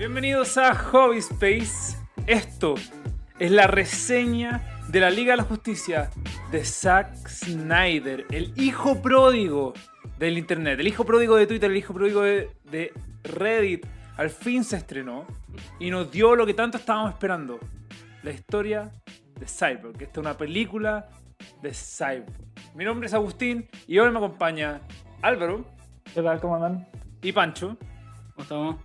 Bienvenidos a Hobby Space. Esto es la reseña de la Liga de la Justicia de Zack Snyder, el hijo pródigo del internet, el hijo pródigo de Twitter, el hijo pródigo de, de Reddit. Al fin se estrenó y nos dio lo que tanto estábamos esperando: la historia de Cyborg. Esta es una película de Cyborg. Mi nombre es Agustín y hoy me acompaña Álvaro ¿Qué tal? ¿Cómo andan? y Pancho. ¿Cómo estamos?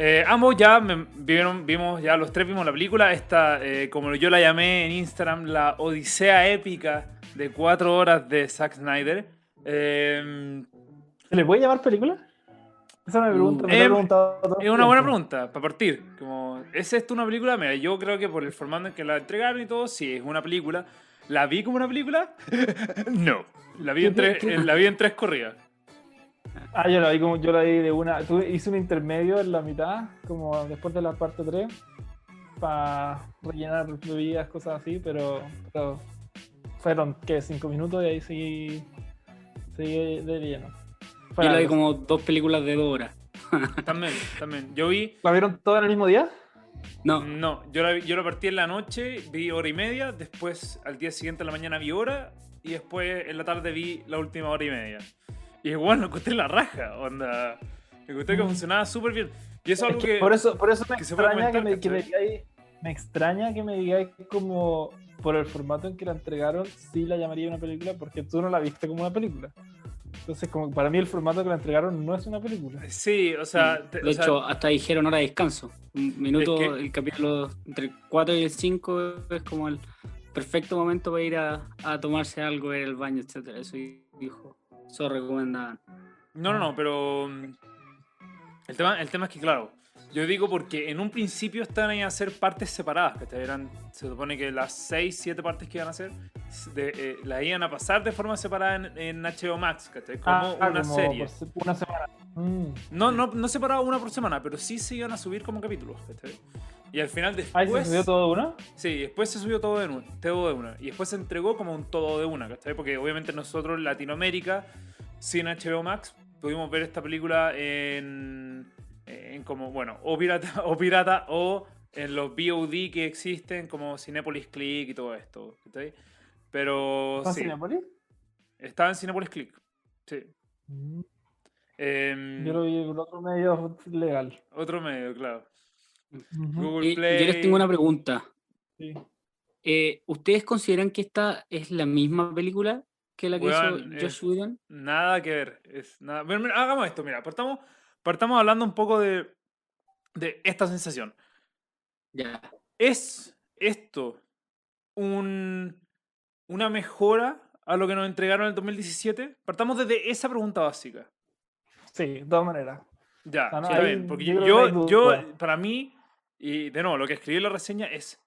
Eh, ambos ya me- vieron, vimos, ya los tres vimos la película, esta, eh, como yo la llamé en Instagram, la odisea épica de cuatro horas de Zack Snyder. Eh, ¿Se le puede llamar película? Esa me pregunta, me lo he Eh, preguntado todo es una buena pregunta, para partir. Como, ¿Es esto una película? Mira, yo creo que por el formato en que la entregaron y todo, sí, es una película. ¿La vi como una película? no. La vi en ¿Qué- tres, eh, la vi en tres corridas. Ah, yo la vi como yo la vi de una. Tuve, hice un intermedio en la mitad, como después de la parte 3, para rellenar bebidas, cosas así, pero, pero fueron, ¿qué? Cinco minutos y ahí seguí, seguí de lleno. Fue Yo la vi como dos películas de dos horas. También, también. Yo vi ¿La vieron todas en el mismo día? No, No, yo la, vi- yo la partí en la noche, vi hora y media, después al día siguiente en la mañana vi hora y después en la tarde vi la última hora y media. Y bueno, lo encontré la raja, onda. Me encontré que Mm. funcionaba súper bien. Y eso es algo que que... por eso, por eso me que extraña que me, que me digáis, me extraña que me digáis como por el formato en que la entregaron, sí la llamaría una película, porque tú no la viste como una película. Entonces, como para mí el formato que la entregaron no es una película. Sí, o sea... te- de o sea, hecho, hasta dijeron hora de descanso. Un minuto, Es que- el capítulo entre el 4 y el 5 es como el perfecto momento para ir a, a tomarse algo, ir al baño, etcétera Eso dijo. Eso recomendaban. No, no, no, pero... mm, El tema, el tema es que, claro, yo digo porque en un principio estaban ahí a hacer partes separadas, que eran, se supone que las 6, 7 partes que iban a hacer, de, eh, las iban a pasar de forma separada en, en HBO Max, ¿cachai? Como Ah, una como serie. por una semana. Mm. No, no, no separado una por semana, pero sí se iban a subir como capítulos, ¿cachai? Y al final después... Ahí se subió todo uno. Sí, después se subió todo de, una, todo de una. Y después se entregó como un todo de una, ¿cachai? Porque obviamente nosotros en Latinoamérica, sin HBO Max, pudimos ver esta película en, en como, bueno, o pirata, o pirata o en los VOD que existen como Cinepolis Click y todo esto, ¿cachai? Pero ¿Está en sí, Cinépolis? estaba en Cinepolis Click, sí. Mm. Em, Yo lo vi por otro medio legal. Otro medio, claro. Google Play. yo les tengo una pregunta. Sí. Eh, ¿Ustedes consideran que esta es la misma película que la que hizo Josh Whedon? Nada que ver. Es nada... Mira, mira, hagamos esto, mira. Partamos, partamos hablando un poco de, de esta sensación. Ya. ¿Es esto un, una mejora a lo que nos entregaron en el 2017? Partamos desde esa pregunta básica. Sí, de todas maneras. Ya, no, sí, está ahí bien. Porque yo yo, para mí, y de nuevo, lo que escribí en la reseña es,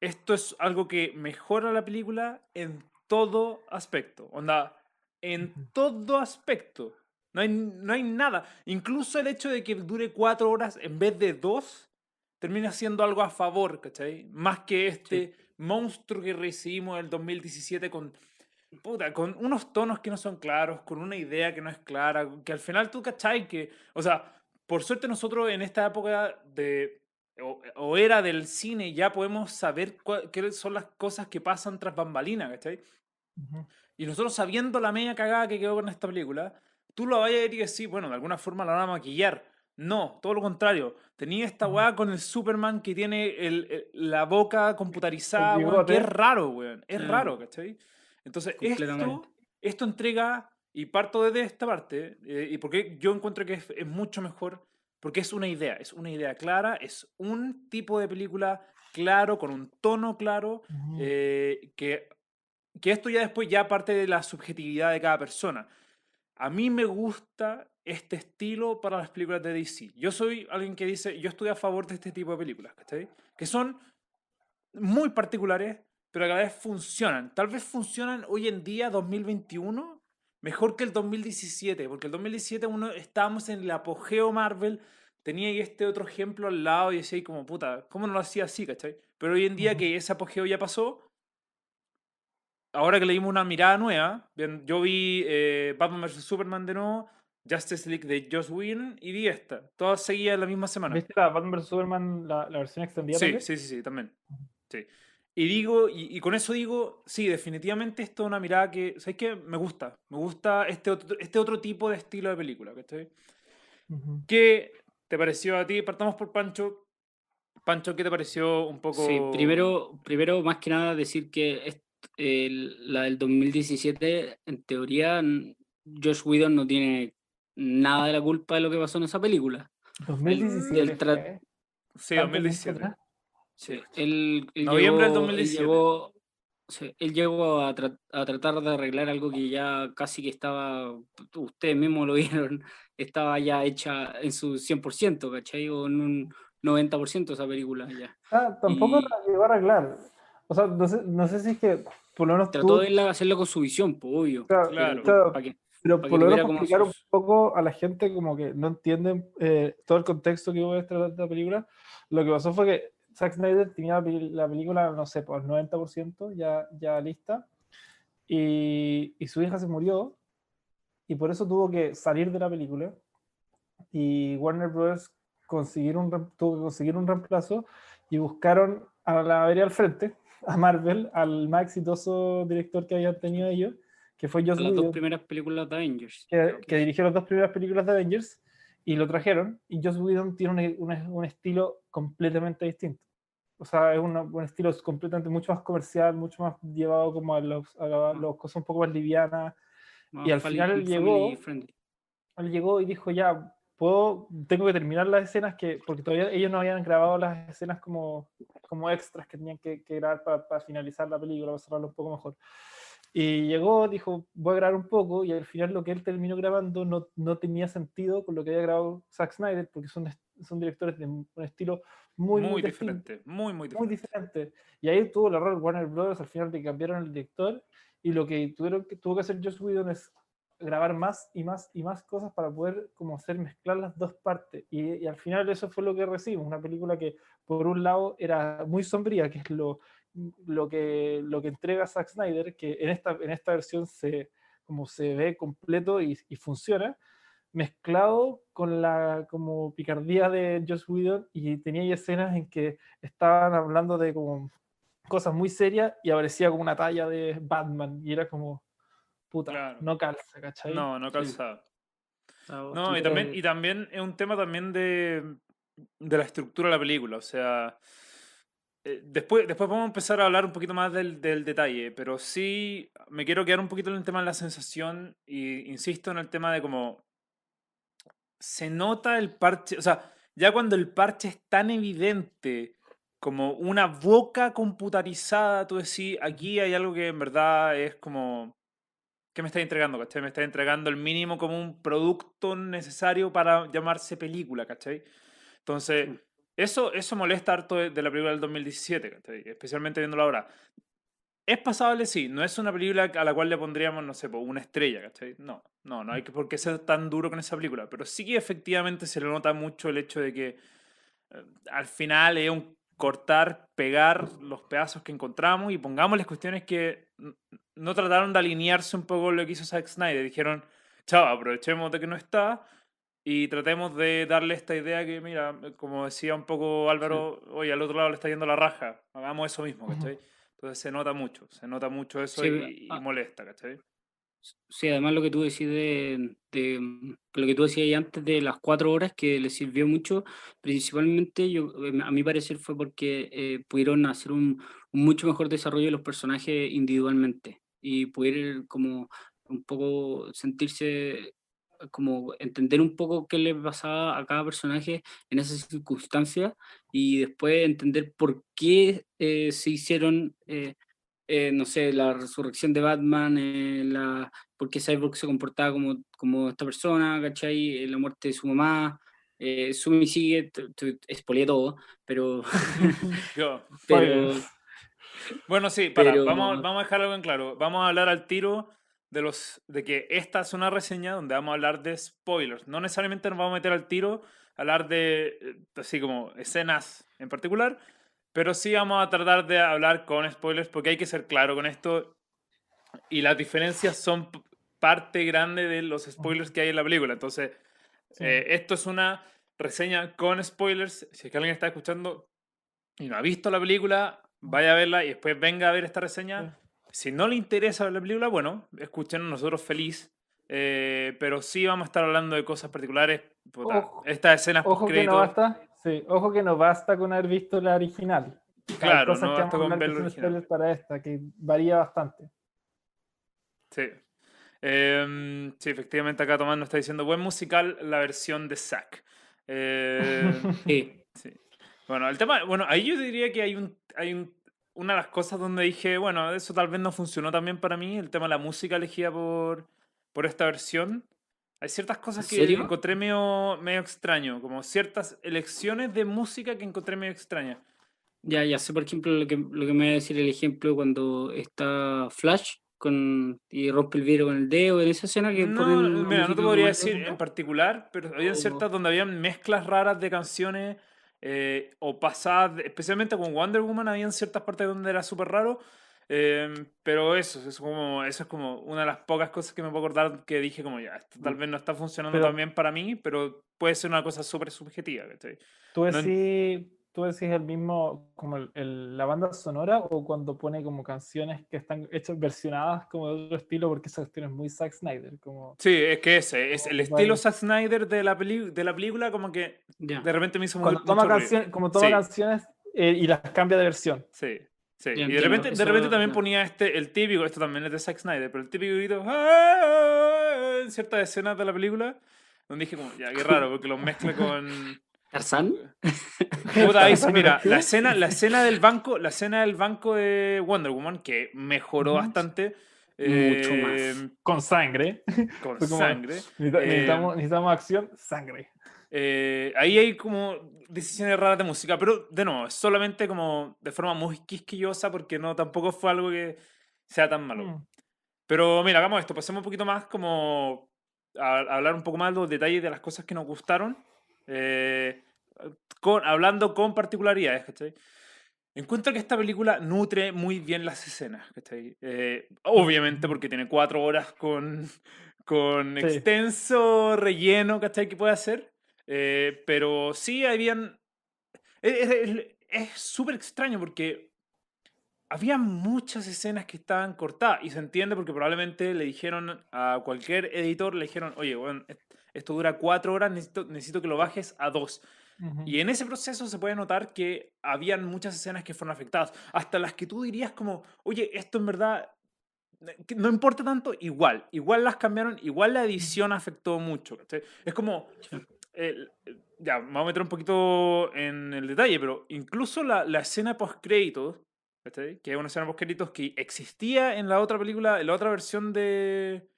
esto es algo que mejora la película en todo aspecto. Onda, en todo aspecto. No hay, no hay nada. Incluso el hecho de que dure cuatro horas en vez de dos, termina siendo algo a favor, ¿cachai? Más que este monstruo que recibimos en el 2017 con, puta, con unos tonos que no son claros, con una idea que no es clara, que al final tú, ¿cachai? Que, o sea, por suerte nosotros en esta época de... O, o era del cine, ya podemos saber qué son las cosas que pasan tras bambalinas, ¿cachai? Ujú. Y nosotros sabiendo la media cagada que quedó con esta película, tú lo vayas a ver y decir, bueno, de alguna forma la van a maquillar. No, todo lo contrario. Tenía esta weá con el Superman que tiene el- el- la boca computarizada, weón, que es raro, weón. Es Mm. raro, ¿cachai? Entonces, esto, esto entrega, y parto desde esta parte, eh, y porque yo encuentro que es, es mucho mejor, porque es una idea, es una idea clara, es un tipo de película claro, con un tono claro, Ujú. eh, que, que esto ya después ya parte de la subjetividad de cada persona. A mí me gusta este estilo para las películas de DC. Yo soy alguien que dice, yo estoy a favor de este tipo de películas, ¿cachai? Que son muy particulares, pero que a la vez funcionan. Tal vez funcionan hoy en día, 2021, mejor que el 2017, porque el 2017 uno estábamos en el apogeo Marvel, tenía ahí este otro ejemplo al lado y decía ahí como, puta, ¿cómo no lo hacía así, cachai? Pero hoy en día Ujú. que ese apogeo ya pasó, ahora que le dimos una mirada nueva, bien, yo vi eh, Batman vs. Superman de nuevo, Justice League de Joss Whedon y vi esta. Todas seguían la misma semana. ¿Viste la Batman vs Superman, la, la versión extendida? Sí, sí, sí, sí, también. Sí. Y digo, y, y con eso digo, sí, definitivamente esto es una mirada que, ¿sabes qué? Me gusta. Me gusta este otro, este otro tipo de estilo de película, ¿cachai? Ujú. ¿Qué te pareció a ti? Partamos por Pancho. Pancho, ¿qué te pareció un poco? Sí, primero, primero más que nada decir que el- la del 2017, en teoría, Josh Whedon no tiene nada de la culpa de lo que pasó en esa película. 2017. el ¿eh? Sí, Tanto tiempo 2017. Sí. Él, él Noviembre del llegó- él 2017. llegó- sí, él llegó a, tra- a tratar de arreglar algo que ya casi que estaba, ustedes mismos lo vieron, estaba ya hecha en su 100%, ¿cachai? O en un 90% esa película ya. Ah, tampoco Y- la llegó a arreglar. O sea, no sé, no sé si es que por lo menos Trató tú- de él hacerlo con su visión, pues, obvio. Claro, Claro. claro, para que- pero para por lo menos explicar un poco a la gente como que no entienden eh, todo el contexto que hubo detrás de esta película. Lo que pasó fue que Zack Snyder tenía la, película, no sé, por el 90% ya, ya lista y, y su hija se murió y por eso tuvo que salir de la película y Warner Bros. Conseguir un, tuvo que conseguir un reemplazo y buscaron a la vereda al frente, a Marvel, al más exitoso director que habían tenido ellos, que fue Joss las dos primeras películas de Avengers. que, que dirigió las dos primeras películas de Avengers y lo trajeron. Y Joss Whedon tiene un, un- un estilo completamente distinto. O sea, es una- un estilo completamente mucho más comercial, mucho más llevado como a, los, a la- las cosas un poco más livianas. y al final él llegó-. Él llegó y dijo, ya, puedo, tengo que terminar las escenas que, porque todavía ellos no habían grabado las escenas como, como extras que tenían que, que grabar para, para finalizar la película, para cerrarlo un poco mejor. Y llegó, dijo, voy a grabar un poco, y al final lo que él terminó grabando no, no tenía sentido con lo que había grabado Zack Snyder, porque son, son directores de un estilo muy, Muy, muy, diferente. Muy, muy muy diferente. diferente. Y ahí tuvo el error Warner Brothers al final de que cambiaron el director, y lo que tuvieron que, tuvo que hacer Joss Whedon es grabar más y más y más cosas para poder como hacer mezclar las dos partes y, y al final eso fue lo que recibimos una película que por un lado era muy sombría que es lo, lo que lo que entrega Zack Snyder que en esta en esta versión se como se ve completo y, y funciona mezclado con la como picardía de Joss Whedon y tenía ahí escenas en que estaban hablando de como cosas muy serias y aparecía como una talla de Batman y era como puta, Claro. no calza, ¿cachai? No, no calzaba. Está No, y también, y también es un tema también de, de la estructura de la película. O sea, eh, después, después vamos a empezar a hablar un poquito más del, del detalle, pero sí me quiero quedar un poquito en el tema de la sensación y insisto en el tema de cómo se nota el parche, o sea, ya cuando el parche es tan evidente como una boca computarizada, tú decís, aquí hay algo que en verdad es como... ¿Qué me está entregando, cachai? Me está entregando el mínimo como un producto necesario para llamarse película, cachai? Entonces, Sí. Eso, eso molesta harto de, la película del 2017, ¿cachai? Especialmente viéndola ahora. Es pasable, sí. No es una película a la cual le pondríamos, no sé, una estrella, ¿cachai? No, no, no hay que, por qué ser tan duro con esa película. Pero sí que efectivamente se le nota mucho el hecho de que eh, al final es un cortar, pegar los pedazos que encontramos y pongámosles cuestiones que no trataron de alinearse un poco lo que hizo Zack Snyder. Dijeron, chao, aprovechemos de que no está y tratemos de darle esta idea que, mira, como decía un poco Álvaro, oye, al otro lado le está yendo la raja, hagamos eso mismo. ¿cachai? Entonces se nota mucho, se nota mucho eso Sí, y, y ah. molesta, ¿cachai? Sí, además lo que tú decís de, de, lo que tú decías antes de las cuatro horas que les sirvió mucho, principalmente yo, eh, a mi parecer fue porque eh, pudieron hacer un, un mucho mejor desarrollo de los personajes individualmente y poder como un poco sentirse como entender un poco qué le pasaba a cada personaje en esas circunstancias y después entender por qué eh, se hicieron eh, eh, no sé, la resurrección de Batman, eh, la, por qué Cyborg se comportaba como, como esta persona, ¿cachai? Eh, La muerte de su mamá. Eh, Sumi sigue, spoileé todo, pero, Yo. pero Bueno, sí, para, Pero- vamos, vamos a dejar algo en claro. Vamos a hablar al tiro de los de que esta es una reseña donde vamos a hablar de spoilers. No necesariamente nos vamos a meter al tiro a hablar de eh, así como escenas en particular, pero sí vamos a tratar de hablar con spoilers porque hay que ser claro con esto y las diferencias son parte grande de los spoilers que hay en la película. Entonces, Sí. eh, esto es una reseña con spoilers. Si es que alguien está escuchando y no ha visto la película, vaya a verla y después venga a ver esta reseña. Si no le interesa ver la película, bueno, escuchen nosotros feliz. Eh, pero sí vamos a estar hablando de cosas particulares. puta, Ojo- estas escenas Ojo que no basta. Sí, ojo que no basta con haber visto la original. Claro, cosas no que basta con ver la original. para esta, que varía bastante. Sí. Em, sí, efectivamente acá Tomás nos está diciendo, buen musical la versión de Zack. Eh, Sí. sí. Bueno, el tema, bueno, ahí yo diría que hay un, hay un, una de las cosas donde dije, bueno, eso tal vez no funcionó también para mí, el tema de la música elegida por, por esta versión. Hay ciertas cosas ¿En que serio? encontré medio, medio extraño, como ciertas elecciones de música que encontré medio extrañas. Ya, ya sé, por ejemplo, lo que, lo que me va a decir el ejemplo cuando está Flash con, y rompe el vidrio con el dedo en esa escena que No, mira, no te podría decir de- en particular, pero había ciertas donde habían mezclas raras de canciones eh, o pasadas, de- especialmente con Wonder Woman, habían ciertas partes donde era súper raro. eh, pero eso, eso, es como, eso es como una de las pocas cosas que me puedo acordar que dije como ya, esto tal vez no está funcionando Pero- tan bien para mí, pero puede ser una cosa súper subjetiva. ¿Tú No en- decís, tú decís el mismo, como el- el- la banda sonora o cuando pone como canciones que están hechas versionadas como de otro estilo porque esa cuestión es muy Zack Snyder? Como, Sí, es que ese, es el estilo. Zack Snyder de la, peli- de la película como que Ya. de repente me hizo muy, mucho toma, canciones, como toma Sí. canciones eh, y las cambia de versión. Sí, sí. Ya Y de repente, de repente también ya. ponía este, el típico, esto también es de Zack Snyder, pero el típico grito "Ah", en ciertas escenas de la película, donde dije como, ya, qué raro, porque los mezcla con... ¿Tarzán? Puta, ahí mira, la escena, la escena del banco, la escena del banco de Wonder Woman, que mejoró bastante. Mucho eh, más. Con sangre. Con como- sangre. Eh, necesitamos, necesitamos acción, sangre. Eh, ahí hay como decisiones raras de música, pero de nuevo, es solamente como de forma muy quisquillosa porque no tampoco fue algo que sea tan malo. Mm. Pero mira, hagamos esto, pasemos un poquito más como a, a hablar un poco más de los detalles de las cosas que nos gustaron, eh, con, hablando con particularidades, ¿cachai? Encuentro que esta película nutre muy bien las escenas, ¿cachai? Eh, obviamente porque tiene cuatro horas con, con Sí. extenso relleno, ¿cachai? Que puede hacer. Eh, pero sí habían... Es súper extraño porque había muchas escenas que estaban cortadas y se entiende porque probablemente le dijeron a cualquier editor, le dijeron, oye, bueno, esto dura cuatro horas, necesito, necesito que lo bajes a dos. Ujú. Y en ese proceso se puede notar que habían muchas escenas que fueron afectadas, hasta las que tú dirías como, oye, esto en verdad eh, no importa tanto, igual, igual las cambiaron, igual la edición afectó mucho. ¿cachai? Es como, el- ya, me voy a meter un poquito en el detalle, pero incluso la, la escena post-créditos, ¿cachai? que es una escena post-créditos que existía en la otra película, en la otra versión de...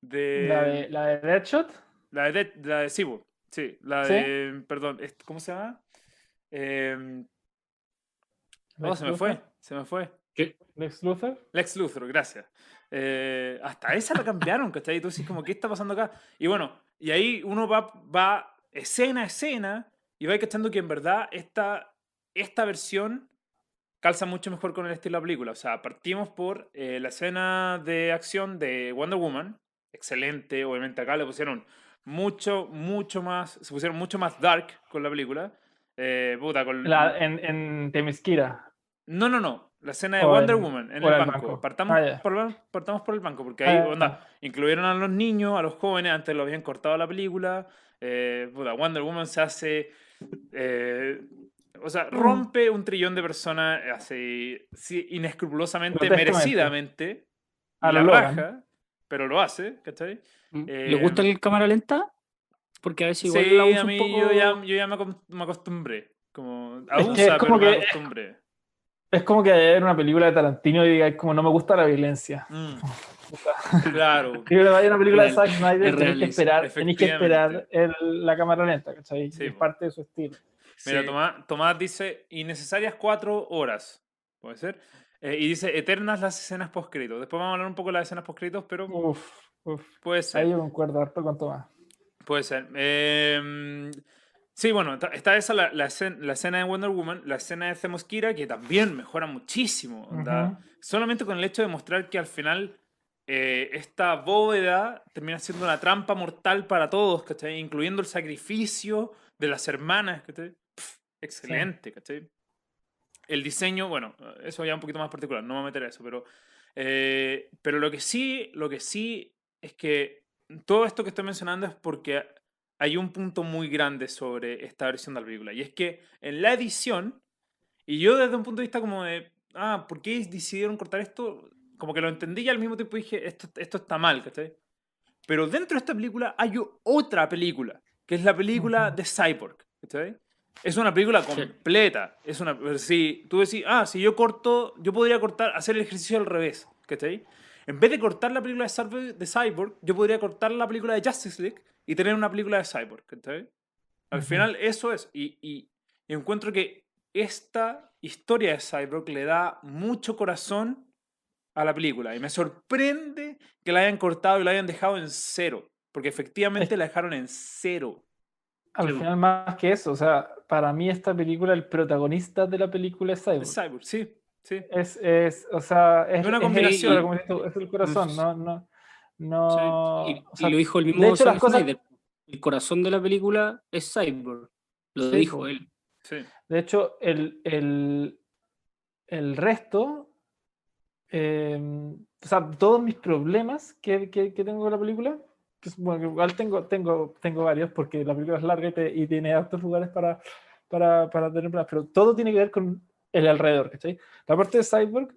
de La de, la de Deadshot. La de, Dead- la de Sibo, sí, la ¿Sí? de, perdón, ¿cómo se llama? Oh, Lex se me fue, se me fue. Lex Luthor. Lex Luthor, gracias. Eh, hasta esa la cambiaron, ¿cachai? Y tú dices como, ¿qué está pasando acá? Y bueno, y ahí uno va, va escena a escena y va cachando que en verdad esta, esta versión calza mucho mejor con el estilo de la película. O sea, partimos por eh, la escena de acción de Wonder Woman, excelente, obviamente acá le pusieron mucho, mucho más, se pusieron mucho más dark con la película. Eh, puta, con... La, en, en Temisquira. No, no, no. La escena de O Wonder Woman en el banco. banco. Partamos, Ah, ya. por, partamos por el banco, porque ahí, Ah, onda, incluyeron a los niños, a los jóvenes, antes lo habían cortado la película. Eh, puta, Wonder Woman se hace. eh, o sea, Mm. rompe un trillón de personas así, sí, inescrupulosamente, merecidamente. A la raja, pero lo hace, ¿cachai? ¿Le gusta el cámara lenta? Porque a veces igual sí, la usa a un mí poco... yo ya, yo ya me, me acostumbré. Como, que es abusa, como pero me que- acostumbré. Es como que ver una película de Tarantino y diga, como no me gusta la violencia. Mm. Claro. Si vaya una película de Zack Snyder, es tenéis que esperar, tenéis que esperar el- la cámara lenta, ¿cachai? Sí, es parte de su estilo. Mira, Sí. Tomás, Tomás dice innecesarias cuatro horas. Puede ser. Eh, y dice eternas las escenas post-créditos. Después vamos a hablar un poco de las escenas post-créditos, pero Uf, uf. puede ser. Ahí yo concuerdo harto con Tomás. Puede ser. Em, sí, bueno, está esa la, la escena, la escena de Wonder Woman, la escena de Themyscira, que también mejora muchísimo. Solamente con el hecho de mostrar que al final eh, esta bóveda termina siendo una trampa mortal para todos, ¿cachai? Incluyendo el sacrificio de las hermanas, ¿cachai? Pff, excelente, ¿cachai? El diseño, bueno, eso ya un poquito más particular, no me voy a meter a eso, pero, eh, pero lo que sí, lo que sí es que todo esto que estoy mencionando es porque hay un punto muy grande sobre esta versión de la película, y es que en la edición, y yo desde un punto de vista como de, ah, ¿por qué decidieron cortar esto? Como que lo entendí y al mismo tiempo dije, esto, esto está mal, ¿cachai? Pero dentro de esta película hay otra película, que es la película de Cyborg, ¿cachai? Es una película completa. Es una, si tú decís, ah, si yo corto, yo podría cortar, hacer el ejercicio al revés, ¿cachai? En vez de cortar la película de Cyborg, yo podría cortar la película de Justice League y tener una película de Cyborg, ¿cachai? Al final eso es. Y, y, y encuentro que esta historia de Cyborg le da mucho corazón a la película. Y me sorprende que la hayan cortado y la hayan dejado en cero. Porque efectivamente la dejaron en cero. Al final, más que eso, o sea, para mí esta película, el protagonista de la película es Cyborg. Es Cyborg, sí. sí. Es, es, o sea, es, una combinación. Es, el, es el corazón, no, no, no y, o sea, y, lo dijo el mismo de hecho, las cosas... El corazón de la película es Cyborg. Lo sí, dijo él. Sí. De hecho, el, el, el resto, eh, o sea, todos mis problemas que, que, que tengo con la película, pues, bueno, igual tengo, tengo, tengo varios porque la película es larga y, te, y tiene altos lugares para, para, para tener problemas, pero todo tiene que ver con el alrededor, ¿cachai? La parte de Cyborg,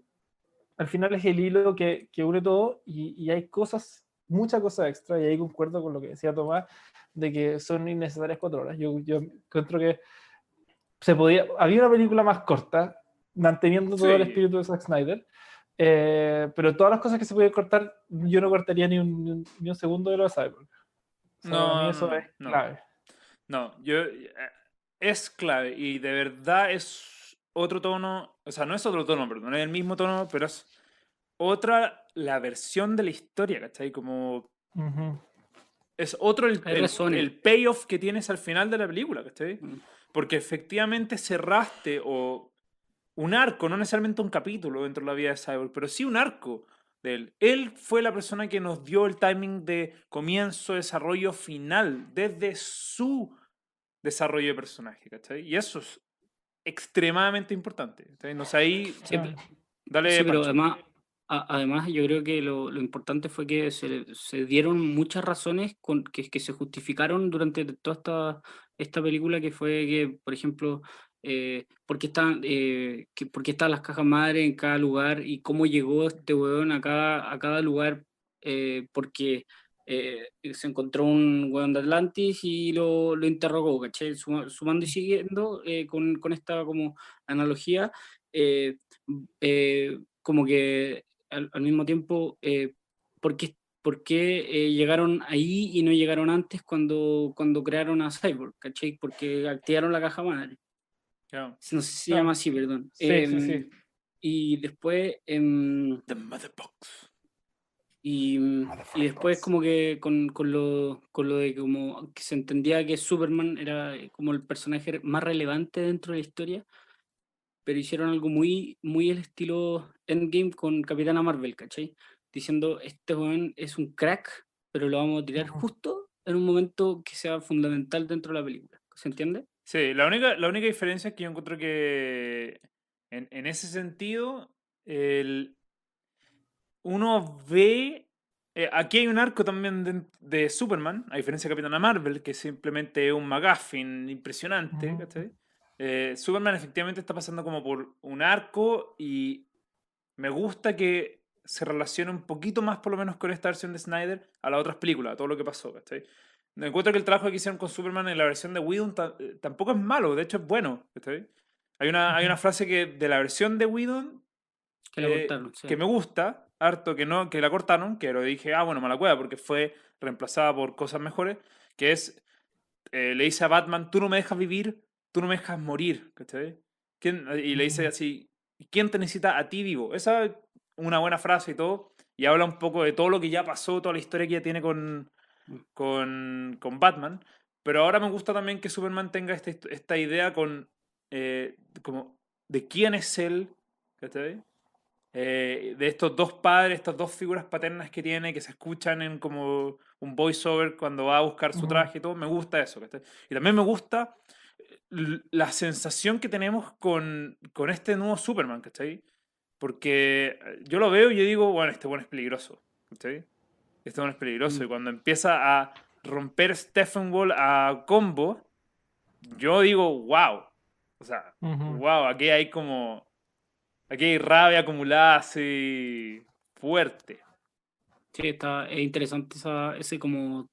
al final es el hilo que, que une todo y, y, hay cosas, muchas cosas extra, y ahí concuerdo con lo que decía Tomás, de que son innecesarias cuatro horas. Yo, yo encuentro que se podía, había una película más corta, manteniendo todo sí. el espíritu de Zack Snyder, eh, pero todas las cosas que se podían cortar, yo no cortaría ni un, ni un segundo de lo de Cyborg. O sea, no, eso no, es no. clave. No, yo eh, es clave y de verdad es otro tono, o sea, no es otro tono, perdón, es el mismo tono, pero es otra la versión de la historia, ¿cachai? Como Uh -huh. es otro el, el, el payoff que tienes al final de la película, ¿cachai? Mm. Porque efectivamente cerraste o un arco, no necesariamente un capítulo dentro de la vida de Cyborg, pero sí un arco de él. Él fue la persona que nos dio el timing de comienzo, desarrollo final, desde su desarrollo de personaje, ¿cachai? Y eso es extremadamente importante. ¿cachai? No sé, ahí... Sí, Ah. Dale, Sí, pero además, a- además yo creo que lo, lo importante fue que se, se dieron muchas razones con, que, que se justificaron durante toda esta, esta película, que fue que, por ejemplo, eh, por, qué están, eh, que, por qué están las cajas madre en cada lugar y cómo llegó este weón a cada, a cada lugar, eh, porque eh, se encontró un weón de Atlantis y lo, lo interrogó, ¿cachai? Suma- Sumando y siguiendo eh, con, con esta como analogía, eh, como que al, al mismo tiempo, ¿por qué, por qué, eh, llegaron ahí y no llegaron antes cuando, cuando crearon a Cyborg? ¿Cachai? Porque activaron la caja madre. No sé si se llama así, perdón. Sí, sí, Em, sí. Y después, em, The Mother Box. y, y después como que con, con, lo, con lo de como que se entendía que Superman era eh, como el personaje más relevante dentro de la historia, pero hicieron algo muy, muy el estilo Endgame con Capitana Marvel, ¿cachai? Diciendo, este weón es un crack, pero lo vamos a tirar justo en un momento que sea fundamental dentro de la película. ¿Se entiende? Sí, la única, la única diferencia es que yo encuentro que en, en ese sentido, el, uno ve. eh, aquí hay un arco también de, de Superman, a diferencia de Capitana Marvel, que simplemente es un McGuffin impresionante. Eh, Superman efectivamente está pasando como por un arco y me gusta que se relacione un poquito más, por lo menos, con esta versión de Snyder a las otras películas, a todo lo que pasó. ¿cachai? Me encuentro que el trabajo que hicieron con Superman en la versión de Whedon eh, tampoco es malo, de hecho es bueno. Hay una, hay una frase que de la versión de Whedon Que eh, sí. que me gusta, harto que no que la cortaron, que lo dije, ah, bueno, mala cueva, porque fue reemplazada por cosas mejores, que es, eh, le dice a Batman, tú no me dejas vivir, tú no me dejas morir, ¿cachai? ¿Quién? Y le dice así, ¿quién te necesita a ti vivo? Esa es una buena frase y todo, y habla un poco de todo lo que ya pasó, toda la historia que ya tiene con. Con, con Batman, pero ahora me gusta también que Superman tenga este- esta idea con, eh, como, de quién es él, ¿cachai? eh, de estos dos padres, estas dos figuras paternas que tiene, que se escuchan en como un voiceover cuando va a buscar su traje y todo, me gusta eso. ¿cachai? Y también me gusta l- la sensación que tenemos con, con este nuevo Superman, ¿cachai? Porque eh, yo lo veo y yo digo, bueno, este bueno es peligroso, ¿cachai? Este bueno es peligroso. Y cuando empieza a romper Stephen Wall a combo, yo digo, wow. O sea, wow, aquí hay como. Aquí hay rabia acumulada así. fuerte. Sí, está, es interesante esa, ese como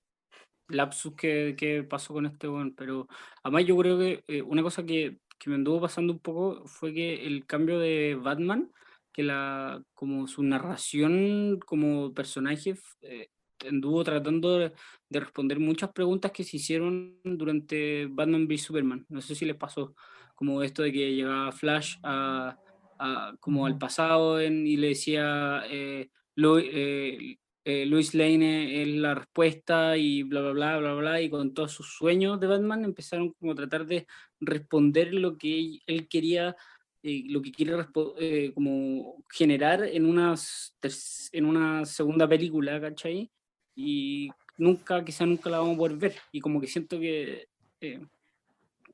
lapsus que, que pasó con este weón, pero además yo creo que eh, una cosa que, que me anduvo pasando un poco fue que el cambio de Batman, que la como su narración como personaje eh, anduvo tratando de, de responder muchas preguntas que se hicieron durante Batman v Superman. No sé si les pasó, como esto de que llegaba Flash a, a- como al pasado en- y le decía eh, Lo- eh, eh, Lois Lane es la respuesta y bla, bla, bla, bla, bla, y con todos sus sueños de Batman empezaron como a tratar de responder lo que él quería, eh, lo que quiere eh, como generar en, unas ter- en una segunda película, ¿cachai? Y nunca, quizá nunca la vamos a poder ver, y como que siento que eh,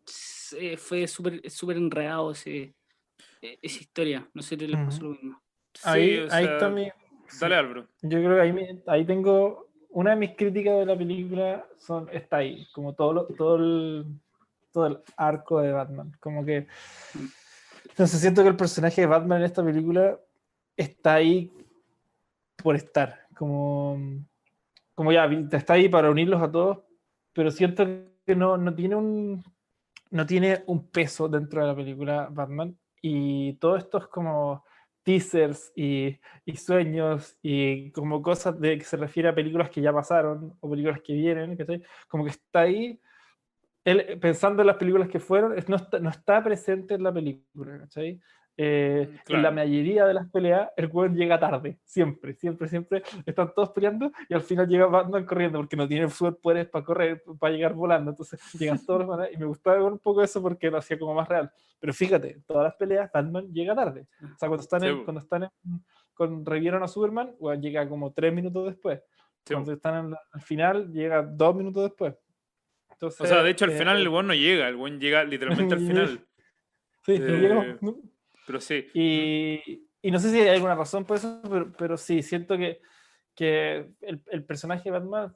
se- fue súper súper enredado ese, eh, esa historia, no sé si les pasó lo mismo. Ahí, Sí, o ahí sea, está mi. Dale, Álvaro. Yo creo que ahí, me- ahí tengo. Una de mis críticas de la película son, está ahí, como todo, lo- todo, el, todo el arco de Batman. Como que. Entonces siento que el personaje de Batman en esta película está ahí por estar. Como, como ya, está ahí para unirlos a todos, pero siento que no, no tiene un. No tiene un peso dentro de la película Batman. Y todo esto es como teasers y, y sueños y como cosas de que se refiere a películas que ya pasaron o películas que vienen, ¿cachai? Como que está ahí, él eh, pensando en las películas que fueron, no está, no está presente en la película, ¿cachai? Eh, Mm, En la claro. mayoría de las peleas, el weón llega tarde, siempre, siempre, siempre. Están todos peleando y al final llega Batman corriendo porque no tiene superpoderes para correr, para llegar volando. Entonces llegan todos los maneras y me gustaba un poco eso porque lo hacía como más real. Pero fíjate, todas las peleas Batman llega tarde. O sea, cuando están, Sí, en, cuando están en, con revieron a Superman, llega como tres minutos después. Sí, Cuando están en la- al final, llega dos minutos después. Entonces, O sea, de hecho, al eh, final el buen no llega. El buen llega literalmente al final. Sí, eh, no- Pero sí. Y, y no sé si hay alguna razón por eso, pero, pero sí, siento que, que el, el personaje de Batman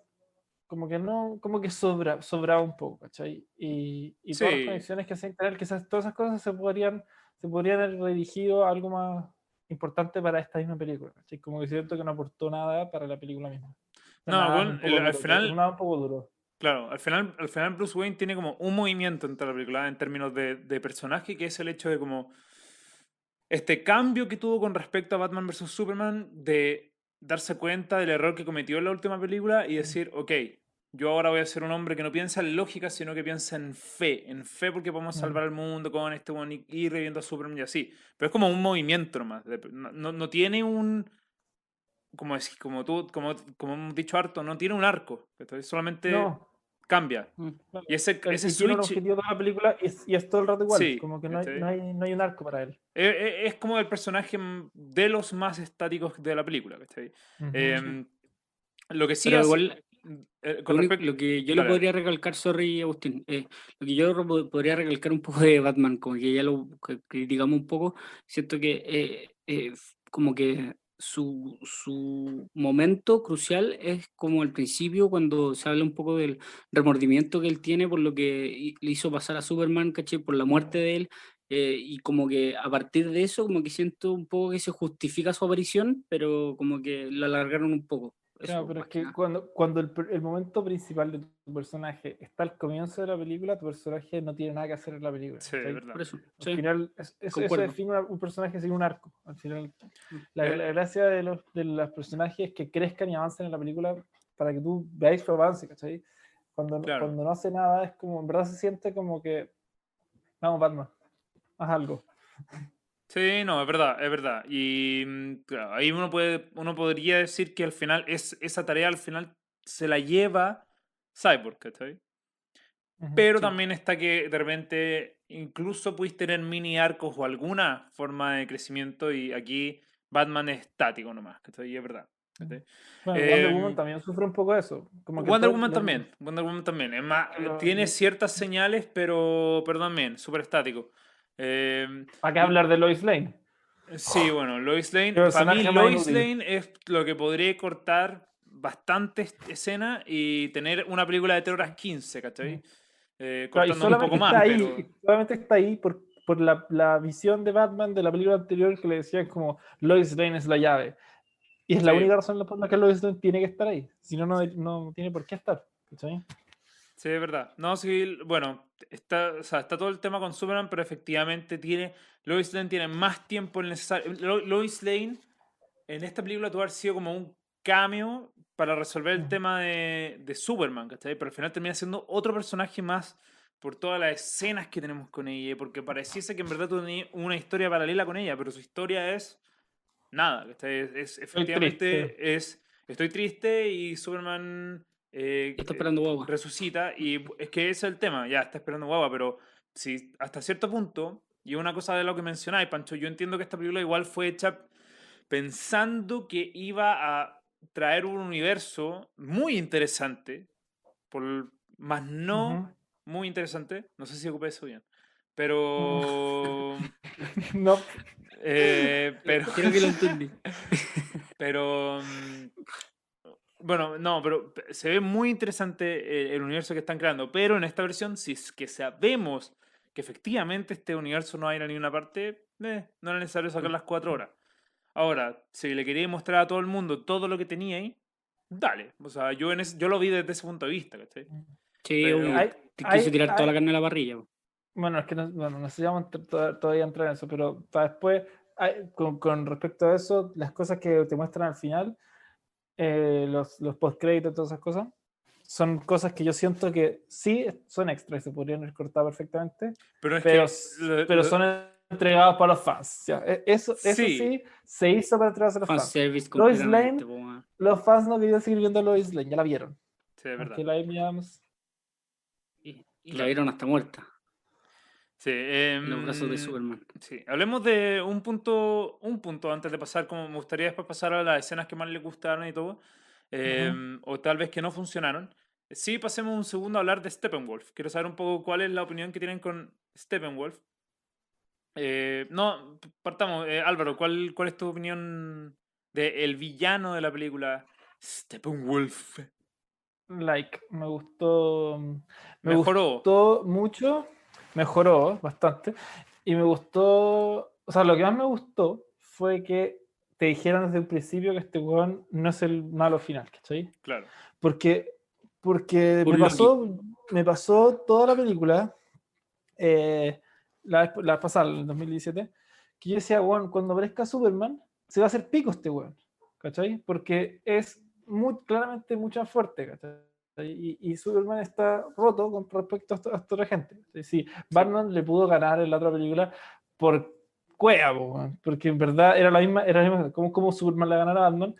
como que no, como que sobra, sobraba un poco, ¿cachai? Y, y todas Sí. las conexiones que hacen él, quizás todas esas cosas se podrían, se podrían haber redirigido a algo más importante para esta misma película, ¿cachai? Como que siento que no aportó nada para la película misma. No, Nada, bueno, el- al final- un poco duro. Claro, al final, al final Bruce Wayne tiene como un movimiento entre la película en términos de, de personaje, que es el hecho de como este cambio que tuvo con respecto a Batman vs. Superman, de darse cuenta del error que cometió en la última película y decir, ok, yo ahora voy a ser un hombre que no piensa en lógica, sino que piensa en fe, en fe porque podemos salvar al mundo con este one y ir reviviendo a Superman y así. Pero es como un movimiento nomás, no, tiene un... Como, decís, como tú, como, como hemos dicho harto, no tiene un arco, solamente No, cambia. Mm. claro. Y ese, ese sí switch objetivo de la película y es, y es todo el rato igual, Sí, como que no hay, no, hay, no hay un arco para él. e- e- es, como el personaje de los más estáticos de la película. ¿cachai? Ujú. Em, lo que sí Pero hace- igual, eh, Lo, con único- respecto- lo que yo Dale. le podría recalcar, sorry Agustín, eh, lo que yo podría recalcar un poco de Batman, como que ya lo criticamos un poco, siento que eh, eh, como que su, su momento crucial es como al principio cuando se habla un poco del remordimiento que él tiene por lo que le hizo pasar a Superman, ¿cachai? Por la muerte de él. eh, y como que a partir de eso, como que siento un poco que se justifica su aparición, pero como que lo alargaron un poco. Claro, pero es que nada. cuando, cuando el, el momento principal de tu personaje está al comienzo de la película, tu personaje no tiene nada que hacer en la película. Sí, es ¿cachai? verdad. Por eso, Al sí. final, es- es- eso define una- un personaje sin un arco. Al final, la, Eh. la gracia de los, de los personajes es que crezcan y avancen en la película para que tú veáis su avance, ¿cachai? Cuando, no- Claro. cuando no hace nada, es como, en verdad se siente como que, vamos, Batman, haz algo. Sí, no, es verdad, es verdad. Y mm, claro, ahí uno, puede, uno podría decir que al final es, esa tarea al final se la lleva Cyborg, ¿cachai? Ujú, Pero sí. también está que de repente incluso pudiste tener mini arcos o alguna forma de crecimiento y aquí Batman es estático nomás, ¿cachai? Y es verdad. ¿cachai? Bueno, Wonder Em, Woman también sufre un poco eso. Como que Wonder todo- Woman la- también, Wonder Woman también. Es más, Pero- tiene ciertas señales, pero, pero también, súper estático. Eh, ¿Para qué hablar de Lois Lane? sí, bueno, Lois Lane, para mí Lois. Lane es lo que podría cortar bastantes escenas y tener una película de 3 horas 15, ¿cachai? Eh, Claro, cortando un poco solamente más, está ahí, pero... solamente está ahí por, por la, la visión de Batman de la película anterior que le decían como Lois Lane es la llave. Y es la Sí. única razón por la que Lois Lane tiene que estar ahí. Si no, no, no tiene por qué estar. ¿cachai? Sí, es verdad. No, sí, bueno, está, o sea, está todo el tema con Superman, pero efectivamente tiene. Lois Lane tiene más tiempo el necesario. Lo- Lois Lane en esta película tuvo haber sido como un cameo para resolver el tema de, de Superman, ¿cachai? Pero al final termina siendo otro personaje más por todas las escenas que tenemos con ella, porque pareciese que en verdad tenía una historia paralela con ella, pero su historia es nada, ¿cachai? Es, es- efectivamente es estoy triste y Superman eh, Está esperando guagua. resucita y es que ese es el tema, ya está esperando guagua, pero si hasta cierto punto, y una cosa de lo que mencionáis, Pancho, yo entiendo que esta película igual fue hecha pensando que iba a traer un universo muy interesante, por, más no muy interesante, no sé si ocupé eso bien, pero... No, eh, pero Creo que lo entendí. pero. Bueno, no, pero pe- se ve muy interesante eh, el universo que están creando. Pero en esta versión, si es que sabemos que efectivamente este universo no va a ir a ninguna parte, eh, no era necesario sacar las cuatro horas. Ahora, si le quería mostrar a todo el mundo todo lo que tenía ahí, dale. O sea, yo, en ese- yo lo vi desde ese punto de vista, ¿cachai? Sí. Hay- Te hay- quiso tirar toda la hay- carne a la parrilla. Bueno, es que no, bueno, no se llama todavía entrar en eso, pero para después, hay- con, con respecto a eso, las cosas que te muestran al final, eh, los, los post-créditos, todas esas cosas, son cosas que yo siento que sí son extras, se podrían haber cortado perfectamente, Pero es pero, que. pero lo- son entregados para los fans. ya, e- Eso, eso Sí. sí. se hizo para entregarse a los fans. Lois. Lane-. Los fans no querían seguir viendo a Lois Lane, ya la vieron. Sí, es verdad. La Amy Adams- Y, y la vieron hasta muerta. Sí, En los brazos de em, Superman. Sí, hablemos de un punto, un punto antes de pasar, como me gustaría después pasar a las escenas que más les gustaron y todo, em, o tal vez que no funcionaron. Sí, pasemos un segundo a hablar de Steppenwolf. Quiero saber un poco cuál es la opinión que tienen con Steppenwolf. Eh, no, partamos. Eh, Álvaro, ¿cuál, ¿cuál es tu opinión de el villano de la película Steppenwolf? Like, me gustó. Me Mejoró. gustó mucho, mejoró bastante. Y me gustó. O sea, lo que más me gustó fue que te dijeran desde el principio que este weón no es el malo final, ¿cachai? Claro. Porque, porque Por me, pasó, me pasó toda la película, eh, la, la pasada, en el 2017, que yo decía, weón, cuando aparezca Superman, se va a hacer pico este weón, ¿cachai? Porque es muy, claramente mucho más fuerte, ¿cachai? Y, y Superman está roto con respecto a, esta- a esta otra gente. Si Batman le pudo ganar en la otra película por cueva, porque en verdad era la misma, era la misma, como, como Superman le ganara a Batman,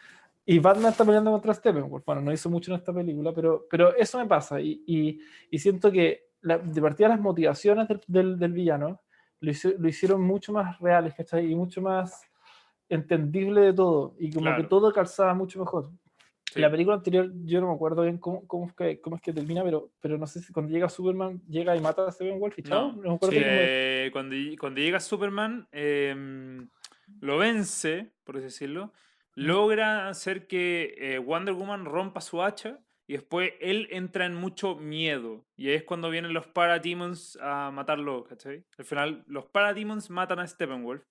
y Batman está peleando contra Steppenwolf. Bueno, no hizo mucho en esta película, pero, pero eso me pasa. Y, y, y siento que la- de partida las motivaciones del, del, del villano lo, hizo- lo hicieron mucho más reales, ¿cachai? Y mucho más entendible de todo. Y como que Claro. todo calzaba mucho mejor. Sí. La película anterior, yo no me acuerdo bien cómo, cómo, es, que, cómo es que termina, pero, pero no sé si cuando llega Superman, llega y mata a Steppenwolf y chao. No, No, me acuerdo sí, eh, cuando, cuando llega Superman, em, lo vence, por así decirlo, logra hacer que eh, Wonder Woman rompa su hacha y después él entra en mucho miedo. Y ahí es cuando vienen los Parademons a matarlo, ¿cachai? Al final, los Parademons matan a Steppenwolf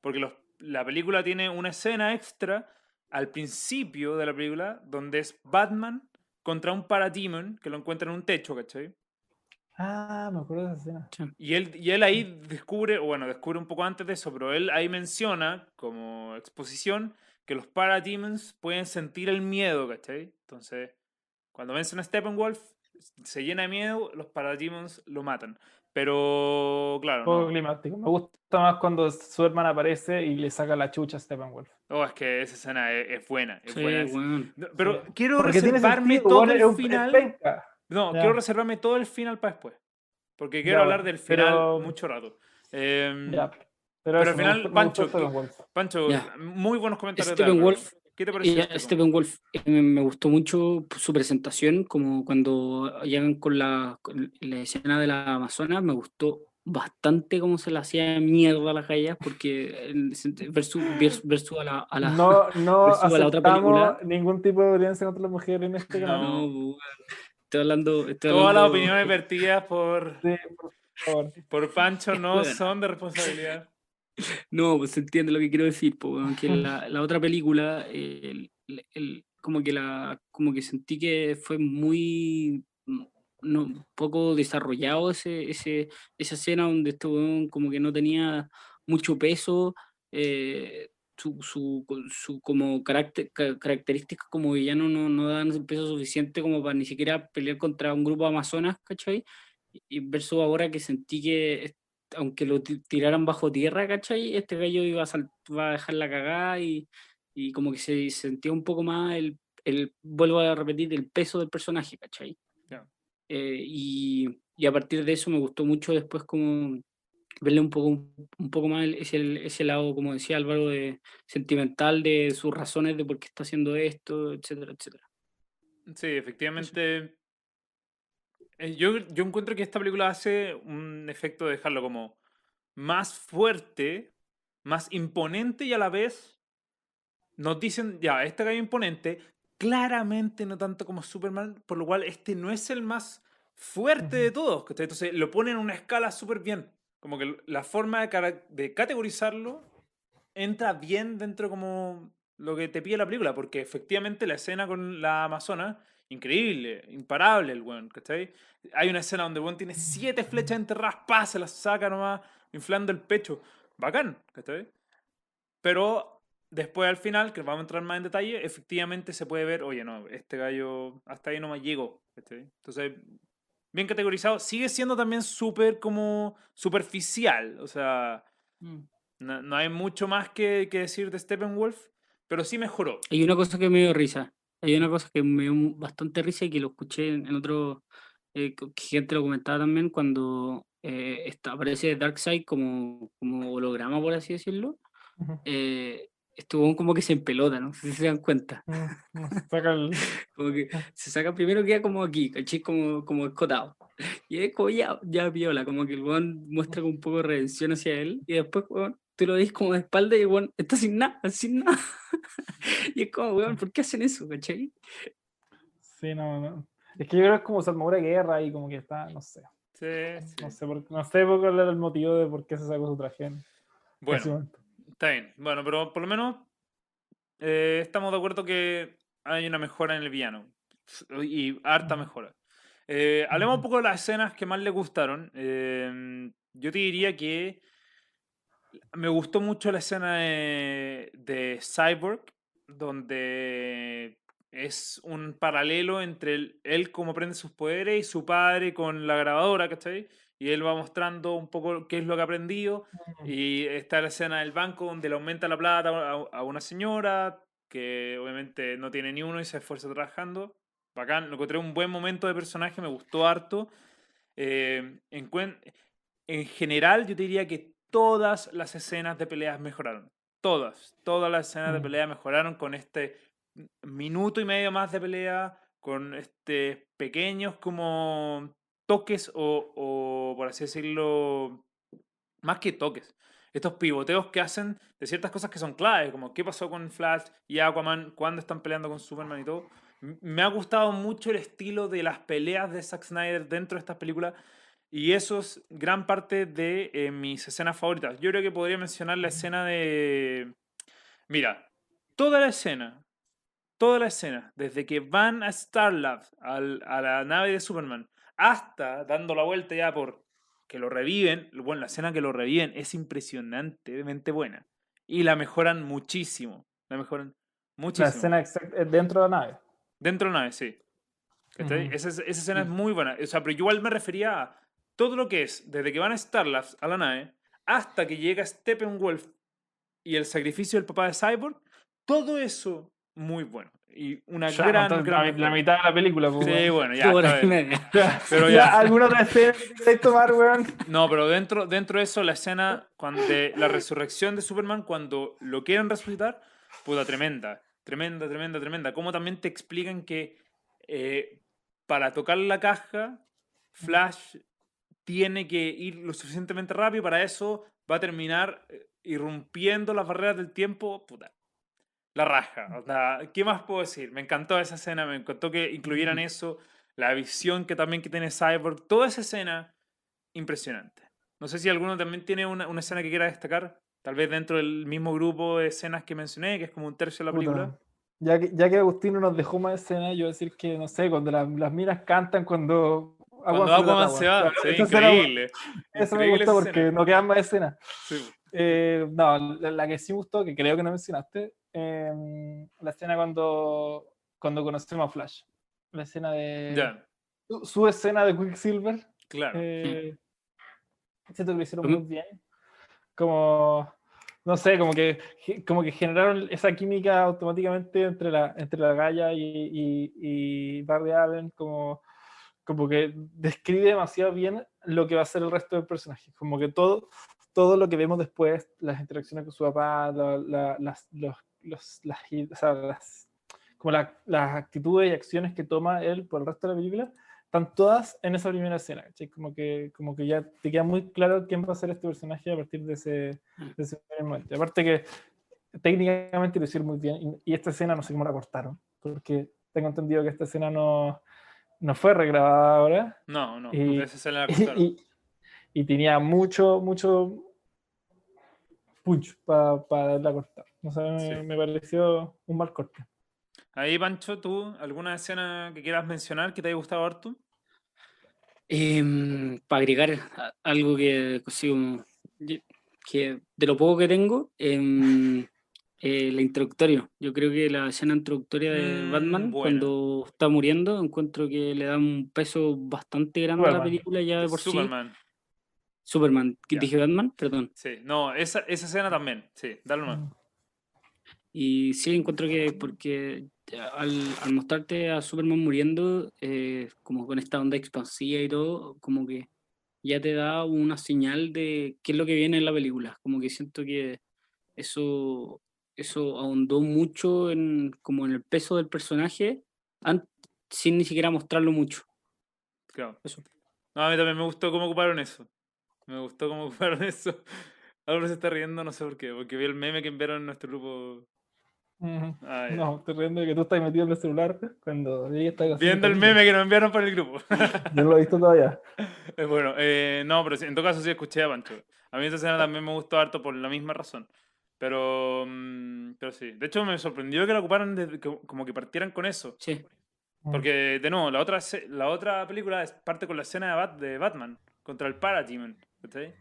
porque los- la película tiene una escena extra al principio de la película donde es Batman contra un Parademon que lo encuentra en un techo, ¿cachai? Ah, me acuerdo de esa escena. Y él, y él ahí descubre, o bueno, descubre un poco antes de eso, pero él ahí menciona como exposición que los Parademons pueden sentir el miedo, ¿cachai? Entonces, cuando vencen a Steppenwolf, se llena de miedo, los Parademons lo matan. Pero, claro, poco no. climático. Me gusta más cuando Superman aparece y le saca la chucha a Steppenwolf. Oh, es que esa escena es, es buena. Es Sí, buena. Pero Sí. quiero Porque reservarme sentido, todo el final. No, Ya. quiero reservarme todo el final para después. Porque quiero Ya, hablar del final pero- mucho rato. Em, Ya. Pero, eso, al final, Pancho. Pancho, muy buenos comentarios. de Steppenwolf. ¿Qué te pareció? Steppenwolf? Steppenwolf eh, me, gustó mucho su presentación, como cuando llegan con la, con la escena de la Amazonas, me gustó bastante cómo se le hacía mierda a las gallas, porque versus, vers- versus a la, a la- No, no versus a la otra película. ningún tipo de violencia contra las mujeres en este canal. No, weón. estoy hablando... Estoy Todas las opiniones vertidas por, Sí, por Pancho no Bueno. son de responsabilidad. No, pues se entiende lo que quiero decir, pues, weón, que la, la otra película, el- el- como que la, como que sentí que fue muy mm, no, poco desarrollado ese, ese, esa escena donde este como que no tenía mucho peso, eh, su, su, su como carácter, ca- características como villano no, no dan peso suficiente como para ni siquiera pelear contra un grupo de amazonas, ¿cachai? Y versus ahora que sentí que aunque lo ti- tiraran bajo tierra, ¿cachai? Este gallo iba a, va a dejar la cagada y, y como que se sentía un poco más el, el, vuelvo a repetir, el peso del personaje, ¿cachai? Eh, y, y a partir de eso me gustó mucho después como verle un poco, un poco más ese, ese lado, como decía Álvaro, de sentimental de sus razones de por qué está haciendo esto, etcétera, etcétera. Sí, efectivamente. Eh, Yo, yo encuentro que esta película hace un efecto de dejarlo como más fuerte, más imponente y a la vez nos dicen, ya, este gallo imponente, claramente no tanto como Superman, por lo cual este no es el más fuerte de todos. Entonces lo ponen en una escala súper bien. Como que la forma de, de categorizarlo entra bien dentro como lo que te pide la película, porque efectivamente la escena con la Amazona, increíble, imparable el weón, ¿cachai? Hay una escena donde el weón tiene siete flechas enterradas, pa, se las saca nomás, inflando el pecho. Bacán, ¿cachai? Pero después al final, que vamos a entrar más en detalle, efectivamente se puede ver, oye, no, este gallo hasta ahí nomás llegó, ¿cachai? Entonces, bien categorizado, sigue siendo también súper como superficial, o sea, no, no hay mucho más que, que decir de Steppenwolf, pero sí mejoró. Hay una cosa que me dio risa. Hay una cosa que me dio bastante risa y que lo escuché en, otro. eh, que gente lo comentaba también cuando eh, está, aparece Darkseid como, como holograma, por así decirlo. Ujú. Eh, estuvo como que se empelota, no si se dan cuenta. Mm, mm, Saca el. Como que se saca primero, queda como aquí, ¿cachai? Como, como escotado. Y es como ya, ya viola, como que el weón muestra un poco de redención hacia él. Y después, weón, tú lo ves como de espalda y weón está sin nada, sin nada. y es como, weón, ¿por qué hacen eso, cachai? Sí, no, no. Es que yo creo que es como su armadura de guerra y como que está, no sé. Sí, sí. No sé, por, no sé por cuál era el motivo de por qué se sacó su traje Bueno, está bien. Bueno, pero por lo menos eh, estamos de acuerdo que hay una mejora en el villano. Y harta mejora. Eh, hablemos un poco de las escenas que más le gustaron. Eh, yo te diría que me gustó mucho la escena de, de Cyborg, donde es un paralelo entre él, él cómo aprende sus poderes y su padre con la grabadora, ¿cachai? Y él va mostrando un poco qué es lo que ha aprendido. Y está la escena del banco donde le aumenta la plata a, a una señora que obviamente no tiene ni uno y se esfuerza trabajando. Bacán, lo encontré un buen momento de personaje, me gustó harto. Eh, en, en general, yo te diría que todas las escenas de peleas mejoraron. Todas, todas las escenas de Mm. pelea mejoraron con este minuto y medio más de pelea, con este pequeños como toques o, o, por así decirlo, más que toques. Estos pivoteos que hacen de ciertas cosas que son claves, como qué pasó con Flash y Aquaman cuando están peleando con Superman y todo. Me ha gustado mucho el estilo de las peleas de Zack Snyder dentro de estas películas y eso es gran parte de eh, mis escenas favoritas. Yo creo que podría mencionar la escena de... Mira, toda la escena, toda la escena, desde que van a Starlab, al- a la nave de Superman, hasta dando la vuelta ya por que lo reviven, bueno, la escena que lo reviven es impresionantemente buena. Y la mejoran muchísimo. La mejoran La muchísimo. escena exact- eh, dentro de la nave. Dentro de la nave, sí. Esa, esa escena es muy buena. O sea, pero yo igual me refería a todo lo que es, desde que van a Starlabs a la nave, hasta que llega Steppenwolf y el sacrificio del papá de Cyborg, todo eso muy bueno. Y una Ya, gran, entonces, gran la, mitad de la película, pues, Sí, bueno, ya. Pero Ya. ¿Alguna otra escena que tomar, weón? No, pero dentro, dentro de eso, la escena cuando de la resurrección de Superman, cuando lo quieren resucitar, puta, tremenda. Tremenda, tremenda, tremenda. Como también te explican que eh, para tocar la caja, Flash tiene que ir lo suficientemente rápido. Para eso va a terminar eh, irrumpiendo las barreras del tiempo. Puta. La raja. O sea, ¿qué más puedo decir? Me encantó esa escena, me encantó que incluyeran eso. La visión que también que tiene Cyborg. Toda esa escena impresionante. No sé si alguno también tiene una, una escena que quiera destacar. Tal vez dentro del mismo grupo de escenas que mencioné, que es como un tercio de la película. Puta. Ya que, ya que Agustino nos dejó más escenas, yo decir que, no sé, cuando las, las minas cantan, cuando Cuando Aquaman se va, Claro, sí, esa escena- increíble. Eso me gustó porque escena. no quedan más escenas. Sí. Eh, no, la, la que sí me gustó, que creo que no mencionaste, eh, la escena cuando, cuando conocemos a Flash. La escena de. Ya, Su, su escena de Quicksilver. claro. Eh, siento que lo hicieron muy bien. Como. No sé, como que, como que generaron esa química automáticamente entre la, entre la Gaia y, y, y Barry Allen, como, como que describe demasiado bien lo que va a ser el resto del personaje. Como que todo, todo lo que vemos después, las interacciones con su papá, la- la- las, los, los- las, o sea, las- como la- las actitudes y acciones que toma él por el resto de la película, están todas en esa primera escena. ¿cachai? Como que, como que ya te queda muy claro quién va a ser este personaje a partir de ese, de ese primer momento. Aparte que técnicamente lo hicieron muy bien y, y esta escena no sé cómo la cortaron, porque tengo entendido que esta escena no, no fue regrabada ahora No, no, y- esa se la y, cortaron. y- y tenía mucho, mucho punch para la cortar. No sé, me, Sí. me pareció un mal corte. Ahí, Pancho, ¿tú alguna escena que quieras mencionar que te haya gustado harto? para agregar algo que consigo, que de lo poco que tengo, em, eh, la introductorio. Yo creo que la escena introductoria de Mm, Batman, cuando está muriendo, encuentro que le da un peso bastante grande a la Superman. película ya de por sí. Superman. Superman, que Ya. dije Batman, perdón. Sí, no, esa, esa escena también. Sí, dale nomás. Y sí, encuentro que porque al, al mostrarte a Superman muriendo, eh, como con esta onda expansiva y todo, como que ya te da una señal de qué es lo que viene en la película. Como que siento que eso, eso ahondó mucho en, como en el peso del personaje sin ni siquiera mostrarlo mucho. Claro. Eso. No, a mí también me gustó cómo ocuparon eso. Me gustó cómo ocuparon eso. Álvaro se está riendo, no sé por qué, porque vi el meme que enviaron en nuestro grupo. Ah, ya. No, estoy riendo de que tú estás metido en el celular cuando ella está haciendo Viendo el meme que nos enviaron por el grupo. Yo no lo he visto todavía. Bueno, eh, no, pero en todo caso sí escuché a Pancho. A mí esa escena también me gustó harto por la misma razón. Pero, mm, pero sí. De hecho, me sorprendió que la ocuparan que- como que partieran con eso. Sí, Porque, de nuevo, la otra, la otra película es- parte con la escena de, Bat- de Batman contra el Parademon. ¿cachai?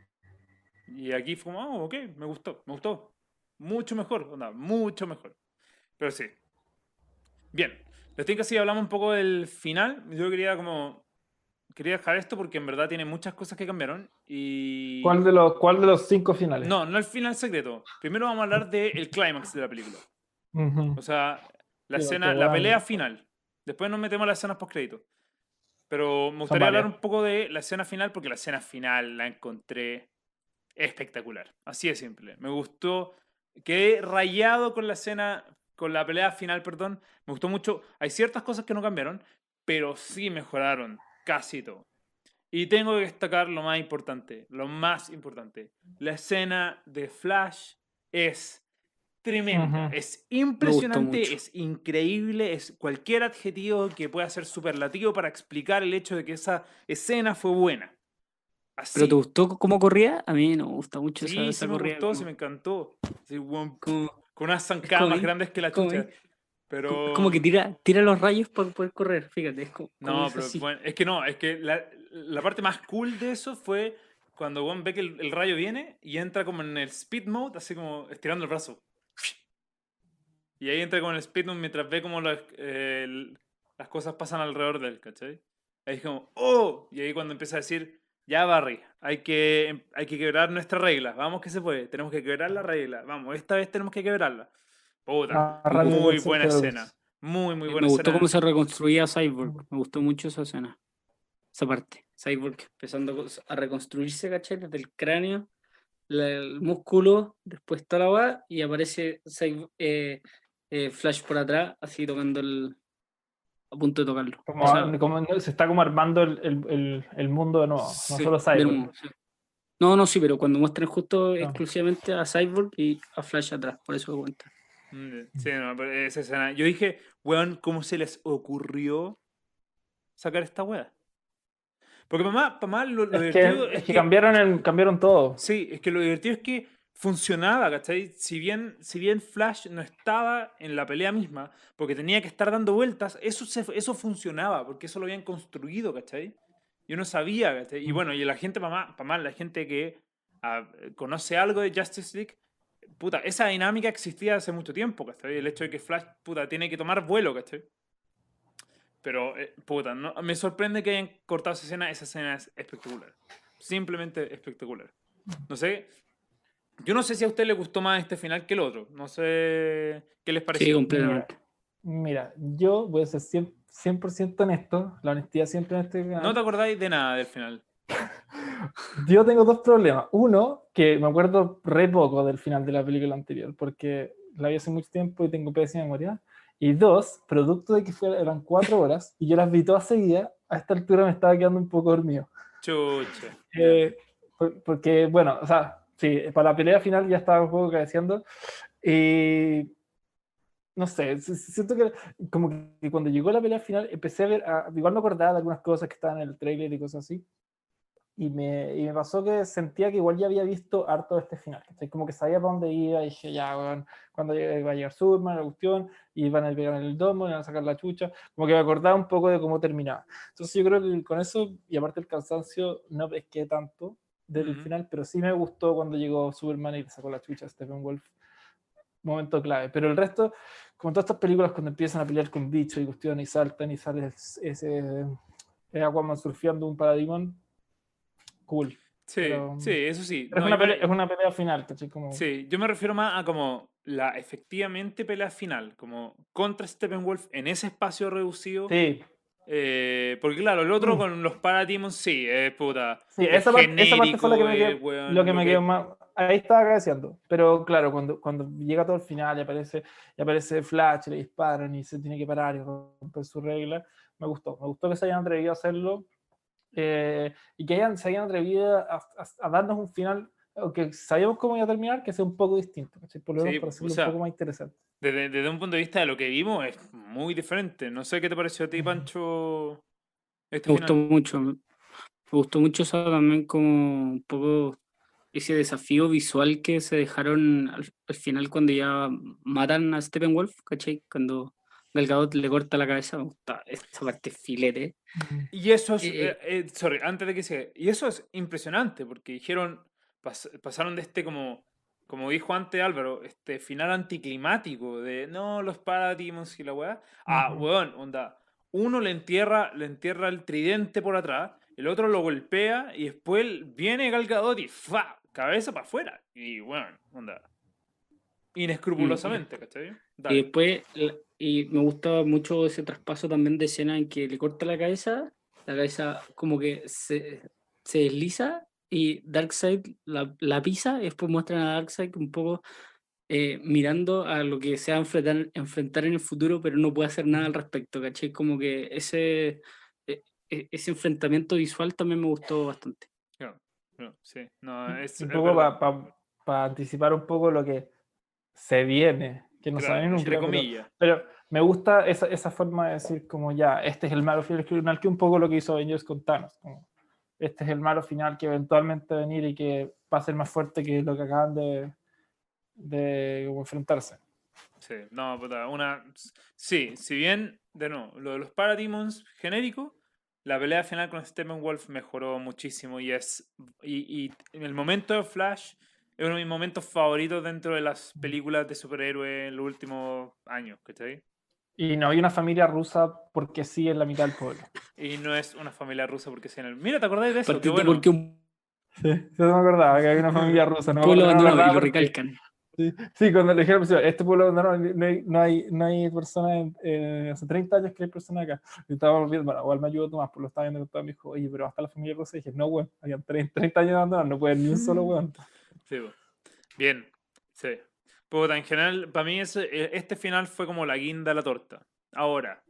Y aquí fue como, oh, ok, me gustó, me gustó. Mucho mejor, onda, mucho mejor. Pero sí. Bien, les tengo que así hablamos un poco del final. Yo quería como... Quería dejar esto porque en verdad tiene muchas cosas que cambiaron y... ¿Cuál de los, cuál de los cinco finales? No, no el final secreto. Primero vamos a hablar del clímax de la película. Ujú. O sea, la escena, la pelea final. Después nos metemos a las escenas post crédito. Pero me gustaría hablar un poco de la escena final porque la escena final la encontré espectacular. Así de simple. Me gustó. Quedé rayado con la escena, con la pelea final, perdón. Me gustó mucho. Hay ciertas cosas que no cambiaron, pero sí mejoraron casi todo. Y tengo que destacar lo más importante, lo más importante. La escena de Flash es tremenda, es impresionante, es increíble, es cualquier adjetivo que pueda ser superlativo para explicar el hecho de que esa escena fue buena. Así. ¿Pero te gustó cómo corría? A mí no me gusta mucho Sí, esa, sí esa me corrida. gustó, sí como- me encantó. Sí, como- con unas zancadas más grandes que la chucha. Pero... Como que tira, tira los rayos para poder correr, fíjate. Es como, como No, es pero así. bueno, es que no, es que la, la parte más cool de eso fue cuando Juan ve que el, el rayo viene y entra como en el speed mode, así como estirando el brazo. Y ahí entra como en el speed mode mientras ve como las, eh, las cosas pasan alrededor de él, ¿cachai? Ahí es como, ¡oh! Y ahí cuando empieza a decir, ya Barry, hay que, hay que quebrar nuestra regla, vamos que se puede, tenemos que quebrar la regla, vamos, esta vez tenemos que quebrarla. Puta, Arranca muy buena escena. Muy, muy buena Me gustó escena. cómo se reconstruía Cyborg. Me gustó mucho esa escena. Esa parte. Cyborg empezando a reconstruirse, ¿cachai? Desde el cráneo, el músculo, después toda la va y aparece Cyborg- eh, eh, Flash por atrás, así tocando el. a punto de tocarlo. Como, O sea, como- se está como armando el, el- el- el mundo de nuevo, no solo Cyborg. sí. No, no, sí, pero cuando muestran justo Ah. exclusivamente a Cyborg y a Flash atrás, por eso cuenta. Sí, no, pero esa escena. Yo dije, weón, ¿cómo se les ocurrió sacar esta weá? Porque mamá, mamá lo, lo Es que, divertido es que cambiaron, el- cambiaron todo. Sí, es que lo divertido es que funcionaba, ¿cachai? Si bien, si bien Flash no estaba en la pelea misma, porque tenía que estar dando vueltas, eso, se, eso funcionaba, porque eso lo habían construido, ¿cachai? Yo no sabía, ¿cachai? Y bueno, y la gente, mamá, mamá la gente que ah, conoce algo de Justice League, puta, esa dinámica existía hace mucho tiempo, ¿cachai? El hecho de que Flash, puta, tiene que tomar vuelo, ¿cachai? Pero, eh, puta, no, me sorprende que hayan cortado esa escena, esa escena es espectacular. Simplemente espectacular. No sé, yo no sé si a usted le gustó más este final que el otro. No sé qué les Sí, pareció. completamente. Mira, yo voy a ser 100%, 100% honesto, la honestidad siempre en este canal. No te acordáis de nada del final. Yo tengo dos problemas. Uno, que me acuerdo re poco del final de la película anterior, porque la vi hace mucho tiempo y tengo pésima memoria. Y dos, producto de que eran cuatro horas y yo las vi todas seguidas, a esta altura me estaba quedando un poco dormido. Chucha. Eh, por- porque, bueno, o sea, sí, para la pelea final ya estaba un poco cabeceando. Y no sé, si- si- siento que como que cuando llegó la pelea final empecé a ver, a- igual me acordaba de algunas cosas que estaban en el trailer y cosas así. Y me, y me pasó que sentía que igual ya había visto harto de este final. Como que sabía para dónde iba y dije, ya, weón, cuando va a llegar Superman, la cuestión, y van a pegar en el domo, y van a sacar la chucha. Como que me acordaba un poco de cómo terminaba. Entonces yo creo que con eso, y aparte el cansancio, no pesqué tanto del Ujú. final, pero sí me gustó cuando llegó Superman y le sacó la chucha a Steppenwolf. Momento clave. Pero el resto, como todas estas películas, cuando empiezan a pelear con bichos y cuestiones y saltan y sale ese, ese eh, Aquaman surfeando un Parademon, cool. Sí, Pero- sí, eso sí. Pero No, es, una me- pelea, es una pelea final, ¿cachai? Como, Sí, yo me refiero más a como la efectivamente pelea final, como contra Steppenwolf en ese espacio reducido. sí, Eh, porque claro, el otro Mm. con los Parademons, sí, es puta. Sí, es esa, parte, esa parte fue la que me genérico, quedó, eh, weón, lo que me quedó más. Ahí estaba agradeciendo. Pero claro, cuando, cuando llega todo el final y aparece, y aparece Flash, y le disparan y se tiene que parar y romper su regla, me gustó. Me gustó que se hayan atrevido a hacerlo eh, y que hayan, se hayan atrevido a, a- a darnos un final, aunque sabíamos cómo iba a terminar, que sea un poco distinto, ¿cachai? Por lo menos Sí, para o hacerlo sea, un poco más interesante. Desde, desde un punto de vista de lo que vimos, es muy diferente. No sé qué te pareció a ti. Pancho. Este Me gustó final. mucho. Me gustó mucho eso también como un poco ese desafío visual que se dejaron al, al final cuando ya matan a Steppenwolf, ¿cachai? Cuando Gal Gadot le corta la cabeza, me gusta esa parte filete. Y eso es, Eh, eh, eh, sorry, antes de que siga, y eso es impresionante, porque dijeron, pas- pasaron de este como, como dijo antes Álvaro, este final anticlimático de, no, los Parademons y la weá, ah, Ujú. weón, onda, uno le entierra, le entierra el tridente por atrás, el otro lo golpea, y después viene Gal Gadot y ¡fa! cabeza para afuera, y bueno, onda, inescrupulosamente, ¿cachai? Y después, y me gustaba mucho ese traspaso también de escena en que le corta la cabeza, la cabeza como que se, se desliza y Darkseid la, la pisa y después muestran a Darkseid un poco eh, mirando a lo que se va a enfrentar, enfrentar en el futuro, pero no puede hacer nada al respecto, ¿cachai? Como que ese, e- e- ese enfrentamiento visual también me gustó bastante. No, sí, no, es, un poco para anticipar un poco lo que se viene, que no Claro, saben nunca. entre pero- comillas. Pero me gusta esa, esa forma de decir como ya, este es el malo final, que un poco lo que hizo Avengers con Thanos. como, este es el malo final que eventualmente va a venir y que va a ser más fuerte que lo que acaban de, de como enfrentarse. Sí, no, puta, una... Sí, si bien, de nuevo, lo de los Parademons genérico, la pelea final con Steppenwolf mejoró muchísimo y es... Y, y en el momento de Flash es uno de mis momentos favoritos dentro de las películas de superhéroes en los últimos años, ¿cachai? Y no hay una familia rusa porque sí en la mitad del pueblo. Y no es una familia rusa porque sea en el... Mira, ¿te acordáis de eso? Qué bueno. porque un Sí, yo no me acordaba que había una familia rusa. No me pueblo acordaba, no abandonado y lo porque- recalcan. Sí, sí, cuando le dijeron, este pueblo no, no, no, hay, no hay, no hay personas, eh, hace 30 años que hay personas acá. Y estaba viendo, bueno, igual me ayudó Tomás, pues lo estaba viendo todo, me dijo, oye, pero hasta la familia Rosa, y dije, no, weón, habían 30, 30 años abandonados, no pueden ni un solo weón. Sí. Bien, sí. Puta, en general, para mí ese- eh, este final fue como la guinda de la torta. Ahora,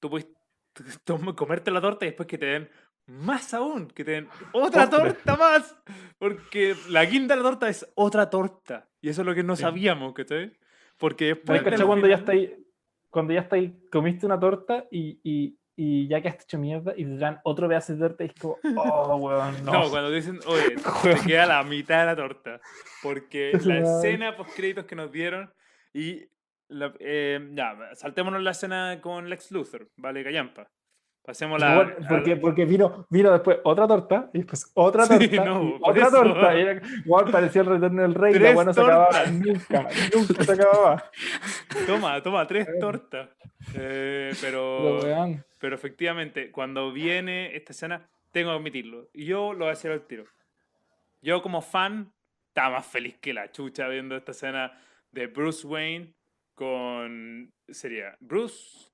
tú puedes comerte la torta y después que te den más aún, que te den otra Postre. torta más. Porque la guinda de la torta es otra torta. Y eso es lo que no Sí. sabíamos, ¿cachai? Porque después. cuando ya final- está ahí, cuando ya está ahí, comiste una torta y, y, y ya quedaste hecho mierda y te dan otro pedazo de torta y es como, oh, weón, no. No, cuando dicen, oye, te queda la mitad de la torta. Porque la escena post créditos que nos dieron y. la- eh, ya, saltémonos la escena con Lex Luthor, vale, Callampa. Pasemos la. Bueno, porque, porque vino, vino después otra torta y después otra Sí, torta no, otra eso. torta. Y era, parecía el retorno del rey, la no se acababa nunca, nunca se acababa. Toma, toma, tres tortas. Eh, Pero, pero, efectivamente, cuando viene esta escena, tengo que admitirlo. Y yo lo voy a decir al tiro. Yo, como fan, estaba más feliz que la chucha viendo esta escena de Bruce Wayne con. Sería Bruce,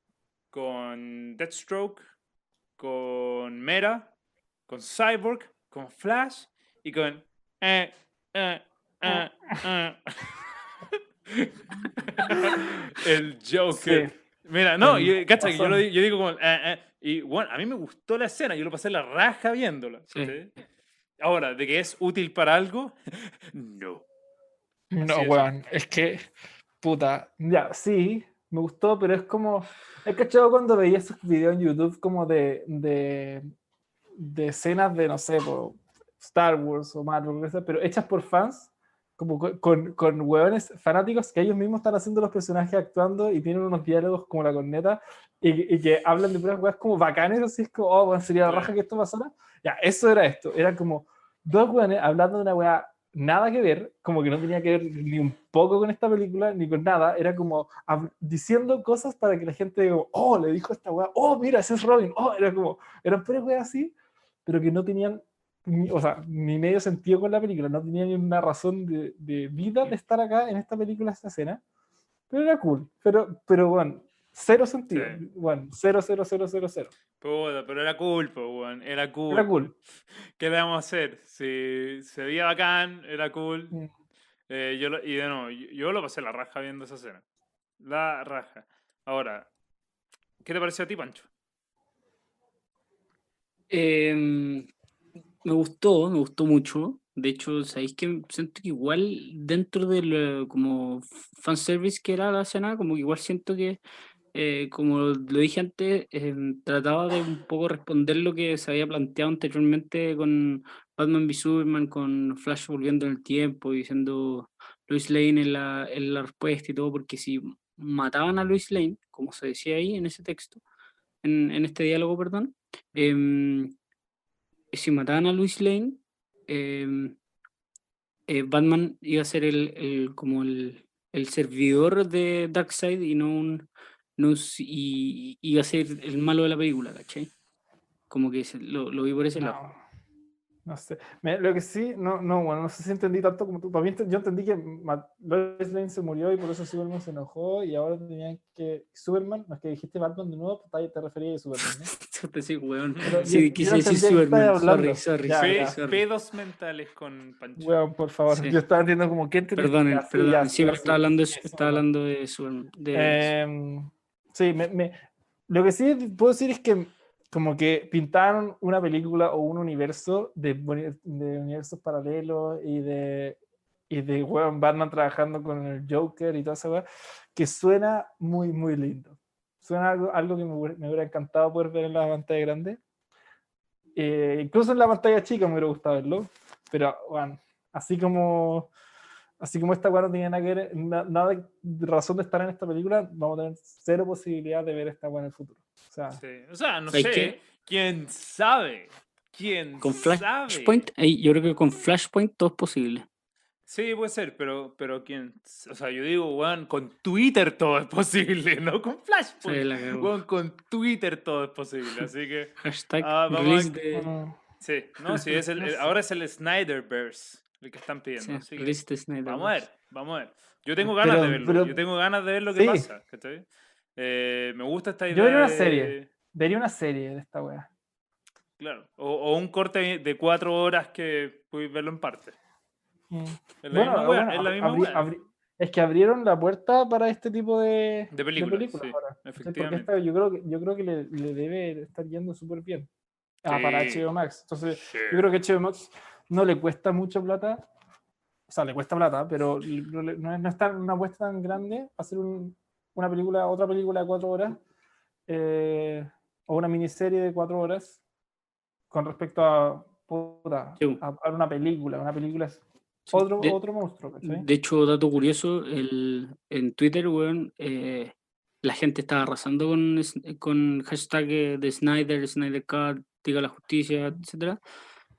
con Deathstroke, con Mera, con Cyborg, con Flash y con. eh, eh, eh, eh. El Joker. sí. Mira, no, yo, cacha, yo, lo yo digo como, eh, eh, y bueno, a mí me gustó la escena, yo lo pasé la raja viéndola. Sí. ¿sí? Ahora, de que es útil para algo, no. No, weón, es que, puta, ya, sí, me gustó, pero es como, he cachado cuando veía esos videos en YouTube como de, de, de escenas de, no sé, po, Star Wars o Marvel, pero hechas por fans, como co- con, con hueones fanáticos que ellos mismos están haciendo los personajes actuando y tienen unos diálogos como la corneta y, y que hablan de puras weas como bacanes, así es como, oh, weón, sería la raja que esto pasara. Ya, eso era esto, era como dos weones hablando de una wea nada que ver, como que no tenía que ver ni un poco con esta película, ni con nada, era como diciendo cosas para que la gente oh, le dijo esta weá, oh, mira, ese es Robin, oh, era como, eran puras weas así, pero que no tenían, ni, o sea, ni medio sentido con la película, no tenían ni una razón de, de vida de estar acá en esta película, esta escena, pero era cool, pero, pero bueno, cero sentido, Sí. bueno, cero, cero, cero, cero, cero, Puta, pero era cool, po, weón, era cool. era cool. ¿Qué le vamos a hacer? Si se veía bacán, era cool. Mm. Eh, yo lo- y de nuevo, yo, yo lo pasé la raja viendo esa escena. La raja. Ahora, ¿qué te pareció a ti, Pancho? Em, me gustó, me gustó mucho. De hecho, sabéis que siento que igual dentro del como fanservice que era la escena, como que igual siento que, eh, como lo dije antes, em, trataba de un poco responder lo que se había planteado anteriormente con Batman v Superman, con Flash volviendo en el tiempo diciendo Lois Lane en la, en respuesta y todo, porque si mataban a Lois Lane, como se decía ahí en ese texto, en, en este diálogo, perdón, em, si mataban a Lois Lane, em, eh, Batman iba a ser el, el- como el, el servidor de Darkseid y no un no y, y iba a ser el malo de la película, ¿cachai? Como que se- lo, lo vi por ese lado. No, no sé. Me- lo que sí, no, no, bueno, no sé si entendí tanto como tú. Para mí, yo entendí que Lois Lane se murió y por eso Superman se enojó y ahora tenían que. Superman, no es que dijiste Batman de nuevo, pues te referías a Superman, ¿no? Te sí, weón. Pero Sí, yo quise no decir Superman. Sorry, sorry, Ya, sorry, ya. sorry. pedos mentales con Pancho. Weón, por favor. Sí. Yo estaba entiendo como que entendí. Perdonen, perdón. ya, Sí, estaba hablando de, Sí, estaba Superman. hablando de Superman. de- Em, sí, me, me- lo que sí puedo decir es que como que pintaron una película o un universo de, de universos paralelos y de, y de weón, Batman trabajando con el Joker y toda esa weá, que suena muy, muy lindo. Suena algo, algo que me, me hubiera encantado poder ver en la pantalla grande. Eh, incluso en la pantalla chica me hubiera gustado verlo, pero bueno, así como así como esta weá no tenía nada que ver, na- nada de razón de estar en esta película, vamos a tener cero posibilidad de ver esta weá en el futuro. O sea, Sí, O sea, no ¿Sabes sé. qué? ¿Quién sabe? ¿Quién Con sabe? Flashpoint, ahí yo creo que con Flashpoint todo es posible. Sí, puede ser, pero, pero quién. O sea, yo digo, weón, con Twitter todo es posible, no con Sí, Flashpoint. la cagó. Weón, con Twitter todo es posible, así que. Hashtag Ah, vamos a- de, Sí, no, sí, es el, el- ahora es el Snyderverse el que están pidiendo. sí, que de vamos a ver. vamos a ver. Yo tengo ganas Pero- de verlo. pero- yo tengo ganas de ver lo que Sí. pasa. ¿cachai? Eh, me gusta esta idea. Yo vería una de- serie. Vería una serie de esta wea. Claro. O, o un corte de cuatro horas que puedes verlo en parte. Mm. Es la misma bueno, es la abri- misma abri- abri- es que abrieron la puerta para este tipo de, De películas, sí, ahora. ¿cachai? Porque efectivamente. esta yo creo que, yo creo que le, le debe estar yendo súper bien. Ah, para Sí. HBO Max. Entonces, Sí. yo creo que HBO Max no le cuesta mucho plata. O sea, le cuesta plata, pero no, no es, tan- una apuesta tan grande hacer un- una película, otra película de cuatro horas eh, o una miniserie de cuatro horas con respecto a, puta, Sí. a, a una película. Una película es otro, de- otro monstruo. De hecho, dato curioso, el, en Twitter, weón, eh, la gente estaba arrasando con, con hashtag eh, de Snyder, Snyder Cut, Diga la Justicia, etcétera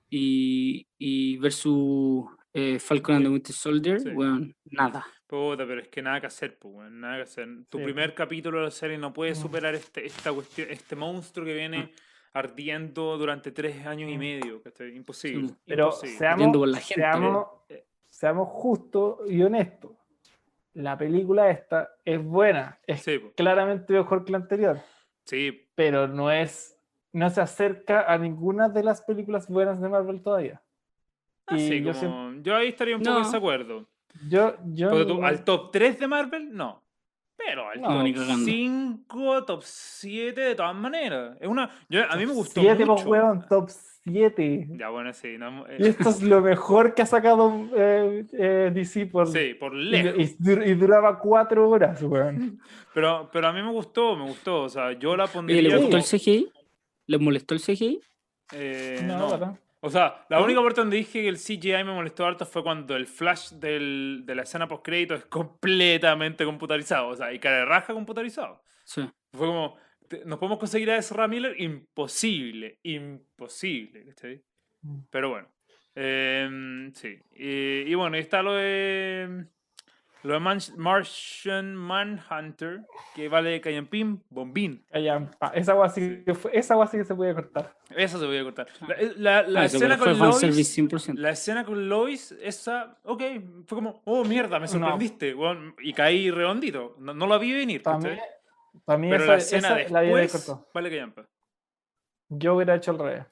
Y, y versus eh, Falcon and the Winter Soldier, Sí. weón, nada. Puta, pero es que nada que hacer, pues, weón, nada que hacer. Tu Sí. primer capítulo de la serie no puede Mm. superar este, esta cuestión, este monstruo que viene ardiendo durante tres años y Mm. medio, ¿cachai? Imposible. Sí. Pero imposible. seamos, Viendo por la gente, seamos, eh. seamos justos y honestos. La película esta es buena, es Sí, claramente mejor que la anterior, sí, pero no es, no se acerca a ninguna de las películas buenas de Marvel todavía. Ah, Y sí, yo, como- siempre- yo ahí estaría un poco en No. desacuerdo. yo, yo tú, no- al top 3 de Marvel, no. Pero al No, top ni cagando. 5, top 7, de todas maneras. Es una, yo, a mí me gustó siete, pues, mucho. weón, top 7. Ya, bueno, sí. no, eh, Y esto es lo mejor que ha sacado eh, eh, DC por, sí, por y, lejos. y dur- y duraba 4 horas, weón. Pero, pero a mí me gustó, me gustó. O sea, yo la pondría. ¿Le gustó como- el CGI? ¿Les molestó el CGI? eh, No, no. ¿verdad? O sea, la única parte donde dije que el CGI me molestó harto fue cuando el flash del- de la escena post crédito es completamente computarizado. O sea, y cara de raja computarizado. Sí. Fue como, ¿nos podemos conseguir a Ezra Miller? Imposible, imposible. ¿cachai? Mm. Pero bueno, em, sí. Y, y bueno, y está lo de, lo de Man- Martian Manhunter, que vale Callampín, bombín. Callampa. Esa agua sí esa agua sí que se puede cortar. Eso se a cortar. La, eh, la- la Ah, escena con Lois, 100%. la escena con Lois, esa, ok, fue como, oh mierda, me No. sorprendiste, y caí redondito. No, no la vi venir, mí Pero esa, la escena esa la había cortado. vale Callampa. Yo hubiera hecho al revés.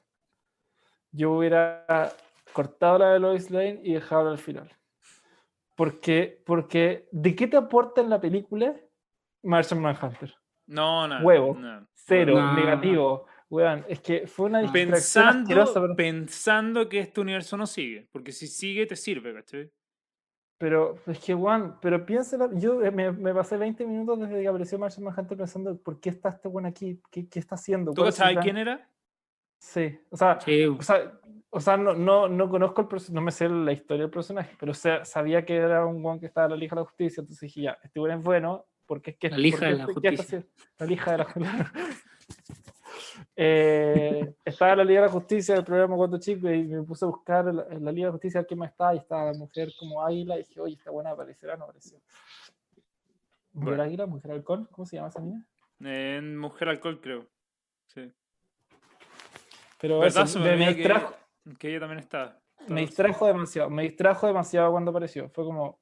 Yo hubiera cortado la de Lois Lane y dejado al final. Porque, porque, ¿de qué te aporta en la película Martian Manhunter? No, nada. Huevo. nada. Cero, No. negativo. Weón, es que fue una distracción Pensando, asquerosa, pero, pensando que este universo no sigue, porque si sigue te sirve, ¿cachai? pero es que, weón, pero piénsalo, yo eh, me, me pasé 20 minutos desde que apareció Martian Manhunter pensando, ¿por qué está este weón aquí? ¿Qué, qué está haciendo? ¿Tú ¿Cuál es su sabes quién era? Sí, o sea, Sí, O sea, o sea no, no, no conozco el personaje, no me sé la historia del personaje, pero sé- sabía que era un guan que estaba en la Liga de la Justicia, entonces dije, ya, este weón es bueno, porque es que... La Liga porque de la este- ¿qué está Justicia. La Liga de la Justicia. Eh, estaba en la Liga de la Justicia del programa cuando chico y me puse a buscar en la, en la Liga de la Justicia quién más está y estaba la mujer como águila y dije, oye, esta buena aparecerá, no apareció. Mujer Bueno. águila, mujer halcón, ¿cómo se llama esa niña? En Mujer Alcohol, creo. Sí. Pero eso, me me, distrajo, Que ella también está. me distrajo demasiado, me distrajo demasiado cuando apareció. Fue como,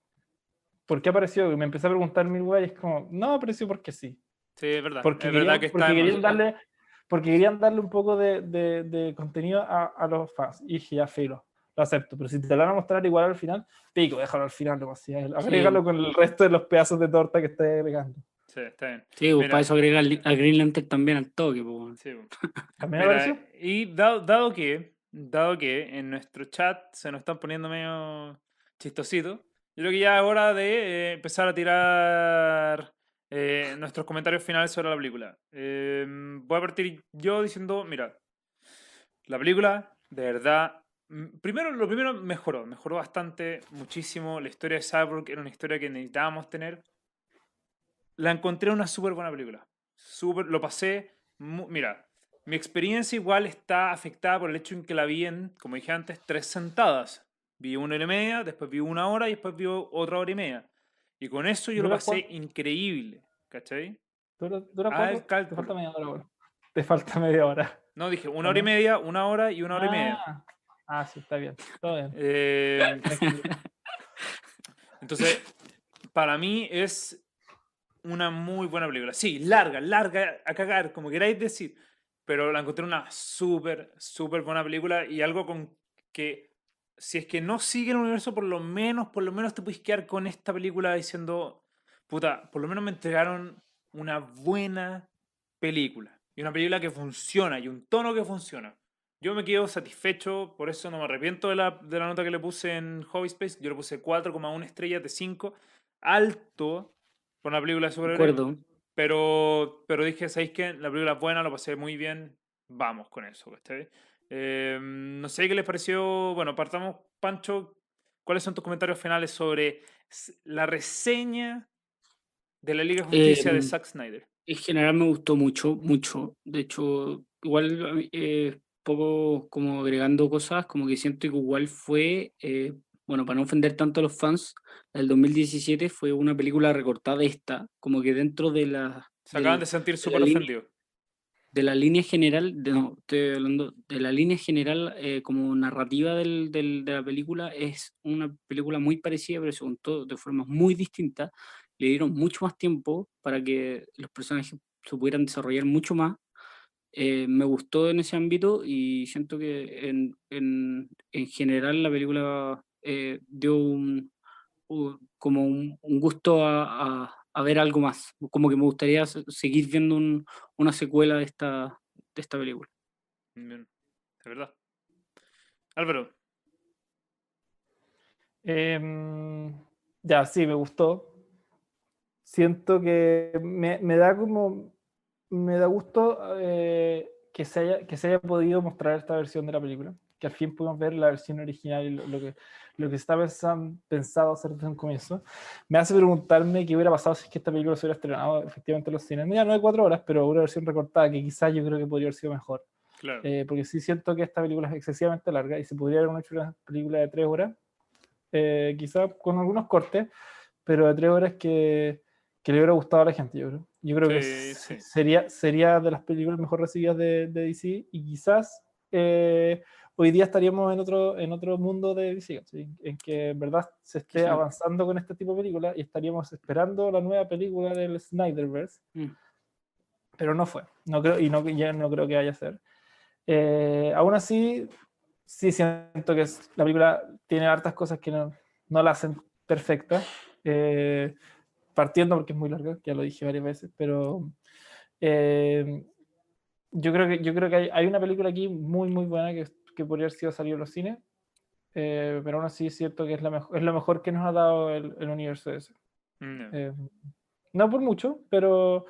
¿por qué apareció? Y me empecé a preguntar mil weas y es como, no apareció porque sí. Sí, es verdad. Porque, es querían, verdad que está porque, querían demasiado- darle, porque querían darle un poco de, de- de contenido a, a los fans. Y dije, ya, filo, lo acepto. Pero si te lo van a mostrar igual al final, pico, déjalo al final, demasiado. Agrégalo con el resto de los pedazos de torta que estés agregando. Sí, está bien. sí pues, Mira. para eso agrega al- a Green Lantern también al toque. pues. Sí, bueno. ¿También Mira, apareció? y dado, dado que, dado que en nuestro chat se nos están poniendo medio chistositos, yo creo que ya es hora de eh, empezar a tirar eh, nuestros comentarios finales sobre la película. Eh, voy a partir yo diciendo, mira, la película, de verdad, primero, lo primero mejoró, mejoró bastante, muchísimo. La historia de Cyborg era una historia que necesitábamos tener. La encontré una súper buena película. Súper, lo pasé, mira, mi experiencia igual está afectada por el hecho en que la vi en, como dije antes, tres sentadas. Vi una hora y media, después vi una hora y después vi otra hora y media. Y con eso yo lo ¿Dura pasé increíble, ¿cachai? ¿Dura, dura Ah, el Te falta media hora. bueno. Te falta media hora. No, dije una hora y media, una hora y una hora y media. Ah, ah, sí, está bien. Todo bien. Eh. Entonces, para mí es una muy buena película. Sí, larga, larga a cagar, como queráis decir, pero la encontré una súper, súper buena película y algo con que si es que no sigue el universo, por lo menos, por lo menos te puedes quedar con esta película diciendo, puta, por lo menos me entregaron una buena película. Y una película que funciona y un tono que funciona. Yo me quedo satisfecho, por eso no me arrepiento de la, de la nota que le puse en Hobby Space. Yo le puse 4,1 estrellas de 5. Alto por una película de superhéroes. Pero, pero dije, ¿sabéis qué? La película es buena, lo pasé muy bien. Vamos con eso, eh, no sé qué les pareció. Bueno, partamos, Pancho. ¿Cuáles son tus comentarios finales sobre la reseña de la Liga de Justicia de em, Zack Snyder? En general me gustó mucho, mucho. De hecho, igual eh, poco como agregando cosas, como que siento que igual fue, eh, bueno, para no ofender tanto a los fans, el 2017 fue una película recortada esta, como que dentro de la... Se acaban de, sentir súper ofendidos de la línea general, de, no, estoy hablando de la línea general eh, como narrativa del, del, de la película, es una película muy parecida, pero según todo, de formas muy distintas. Le dieron mucho más tiempo para que los personajes se pudieran desarrollar mucho más. Eh, me gustó en ese ámbito y siento que en, en, en general la película eh, dio un, como un, un gusto a, a ver algo más. Como que me gustaría seguir viendo una secuela de esta, de esta película. Bien, de verdad. Álvaro. Em, ya, sí, me gustó. Siento que me, da como. Me da gusto eh, que, se haya, que se haya podido mostrar esta versión de la película. Que al fin pudimos ver la versión original y lo que lo que está pensado hacer desde un comienzo, me hace preguntarme qué hubiera pasado si es que esta película se hubiera estrenado efectivamente en los cines. Ya no de cuatro horas, pero una versión recortada que quizás yo creo que podría haber sido mejor. Eh, porque sí siento que esta película es excesivamente larga y se podría haber hecho una película de tres horas, eh, quizás con algunos cortes, pero de tres horas que, que, le hubiera gustado a la gente, yo creo. Yo creo que Sería, sería de las películas mejor recibidas de, de DC y quizás eh, hoy día estaríamos en otro, en otro mundo de DC, en que en verdad se esté avanzando con este tipo de películas y estaríamos esperando la nueva película del Snyderverse, mm. pero no fue, no creo, y no, ya no creo que vaya a ser. Eh, aún así, sí siento que la película tiene hartas cosas que no, no la hacen perfecta, eh, partiendo porque es muy larga, ya lo dije varias veces, pero... Eh, yo creo que, yo creo que hay, hay, una película aquí muy, muy buena que que podría haber sido salido en los cines, eh, pero aún así es cierto que es, la mejor, es lo mejor que nos ha dado el, el universo ese. Mm, eh, no por mucho, pero,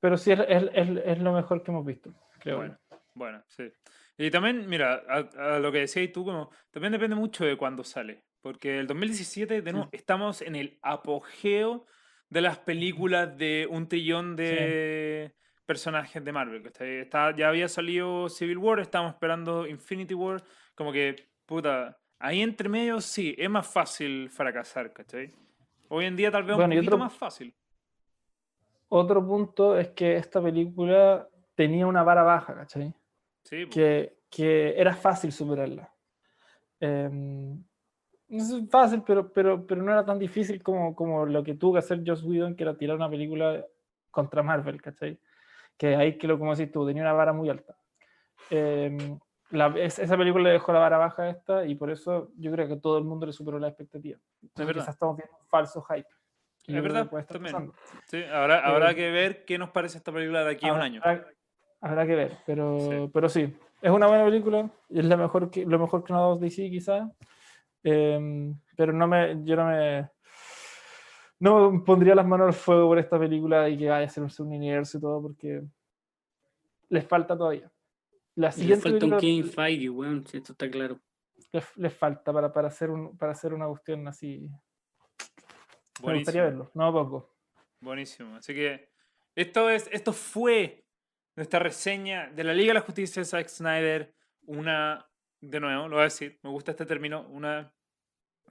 pero sí es, es, es, lo mejor que hemos visto, creo. Bueno, bueno sí. Y también, mira, a, lo que decías tú, como, también depende mucho de cuándo sale. Porque el 2017, de nuevo, estamos en el apogeo de las películas de un trillón de, personajes de Marvel. Está, ya había salido Civil War, estábamos esperando Infinity War. Como que, puta, ahí entre medio sí, es más fácil fracasar, ¿cachai? Hoy en día tal vez un poquito más fácil. Otro punto es que esta película tenía una vara baja, ¿cachai? Sí. Que, que era fácil superarla. Eh, es fácil, pero, pero, pero no era tan difícil como, como lo que tuvo que hacer Joss Whedon, que era tirar una película contra Marvel, ¿cachai? Que ahí, que lo como decís tú, tenía una vara muy alta. Em, esa película le dejó la vara baja a esta y por eso yo creo que todo el mundo le superó la expectativa. Es verdad. estamos viendo un falso hype. Es verdad, también. Sí, habrá, habrá eh, que ver qué nos parece esta película de aquí a un año. Habrá, que ver, pero sí. pero sí, es una buena película, es la mejor que, lo mejor que nos ha dado DC quizá, em, pero no me, yo no me, no pondría las manos al fuego por esta película y que vaya a ser un universo y todo, porque les falta todavía. La siguiente falta un King Feige, weón, esto está claro. Les, falta para, para, hacer un, para hacer una cuestión así. Buenísimo. Me gustaría verlo, no poco. Buenísimo. Así que esto, es, esto fue nuestra reseña de la Liga de la Justicia de Zack Snyder. Una, de nuevo, lo voy a decir, me gusta este término, una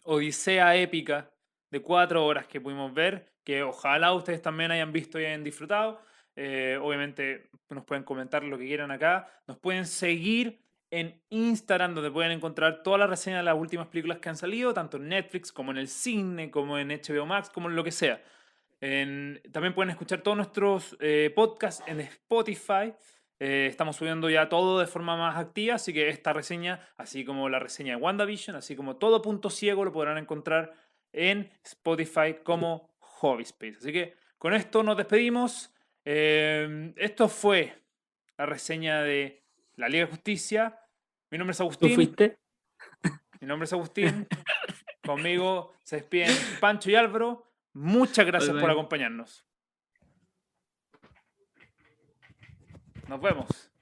odisea épica de cuatro horas que pudimos ver, que ojalá ustedes también hayan visto y hayan disfrutado. Eh, obviamente nos pueden comentar lo que quieran acá. Nos pueden seguir en Instagram, donde pueden encontrar todas las reseñas de las últimas películas que han salido, tanto en Netflix como en el cine, como en HBO Max, como en lo que sea. también pueden escuchar todos nuestros eh, podcasts en Spotify. Eh, estamos subiendo ya todo de forma más activa, así que esta reseña, así como la reseña de WandaVision, así como todo punto ciego, lo podrán encontrar en Spotify como Hobby Space. Así que con esto nos despedimos. Eh, esto fue la reseña de la Liga de Justicia. Mi nombre es Agustín. ¿Tú fuiste? Mi nombre es Agustín. Conmigo se despiden Pancho y Álvaro. Muchas gracias por acompañarnos. Nos vemos.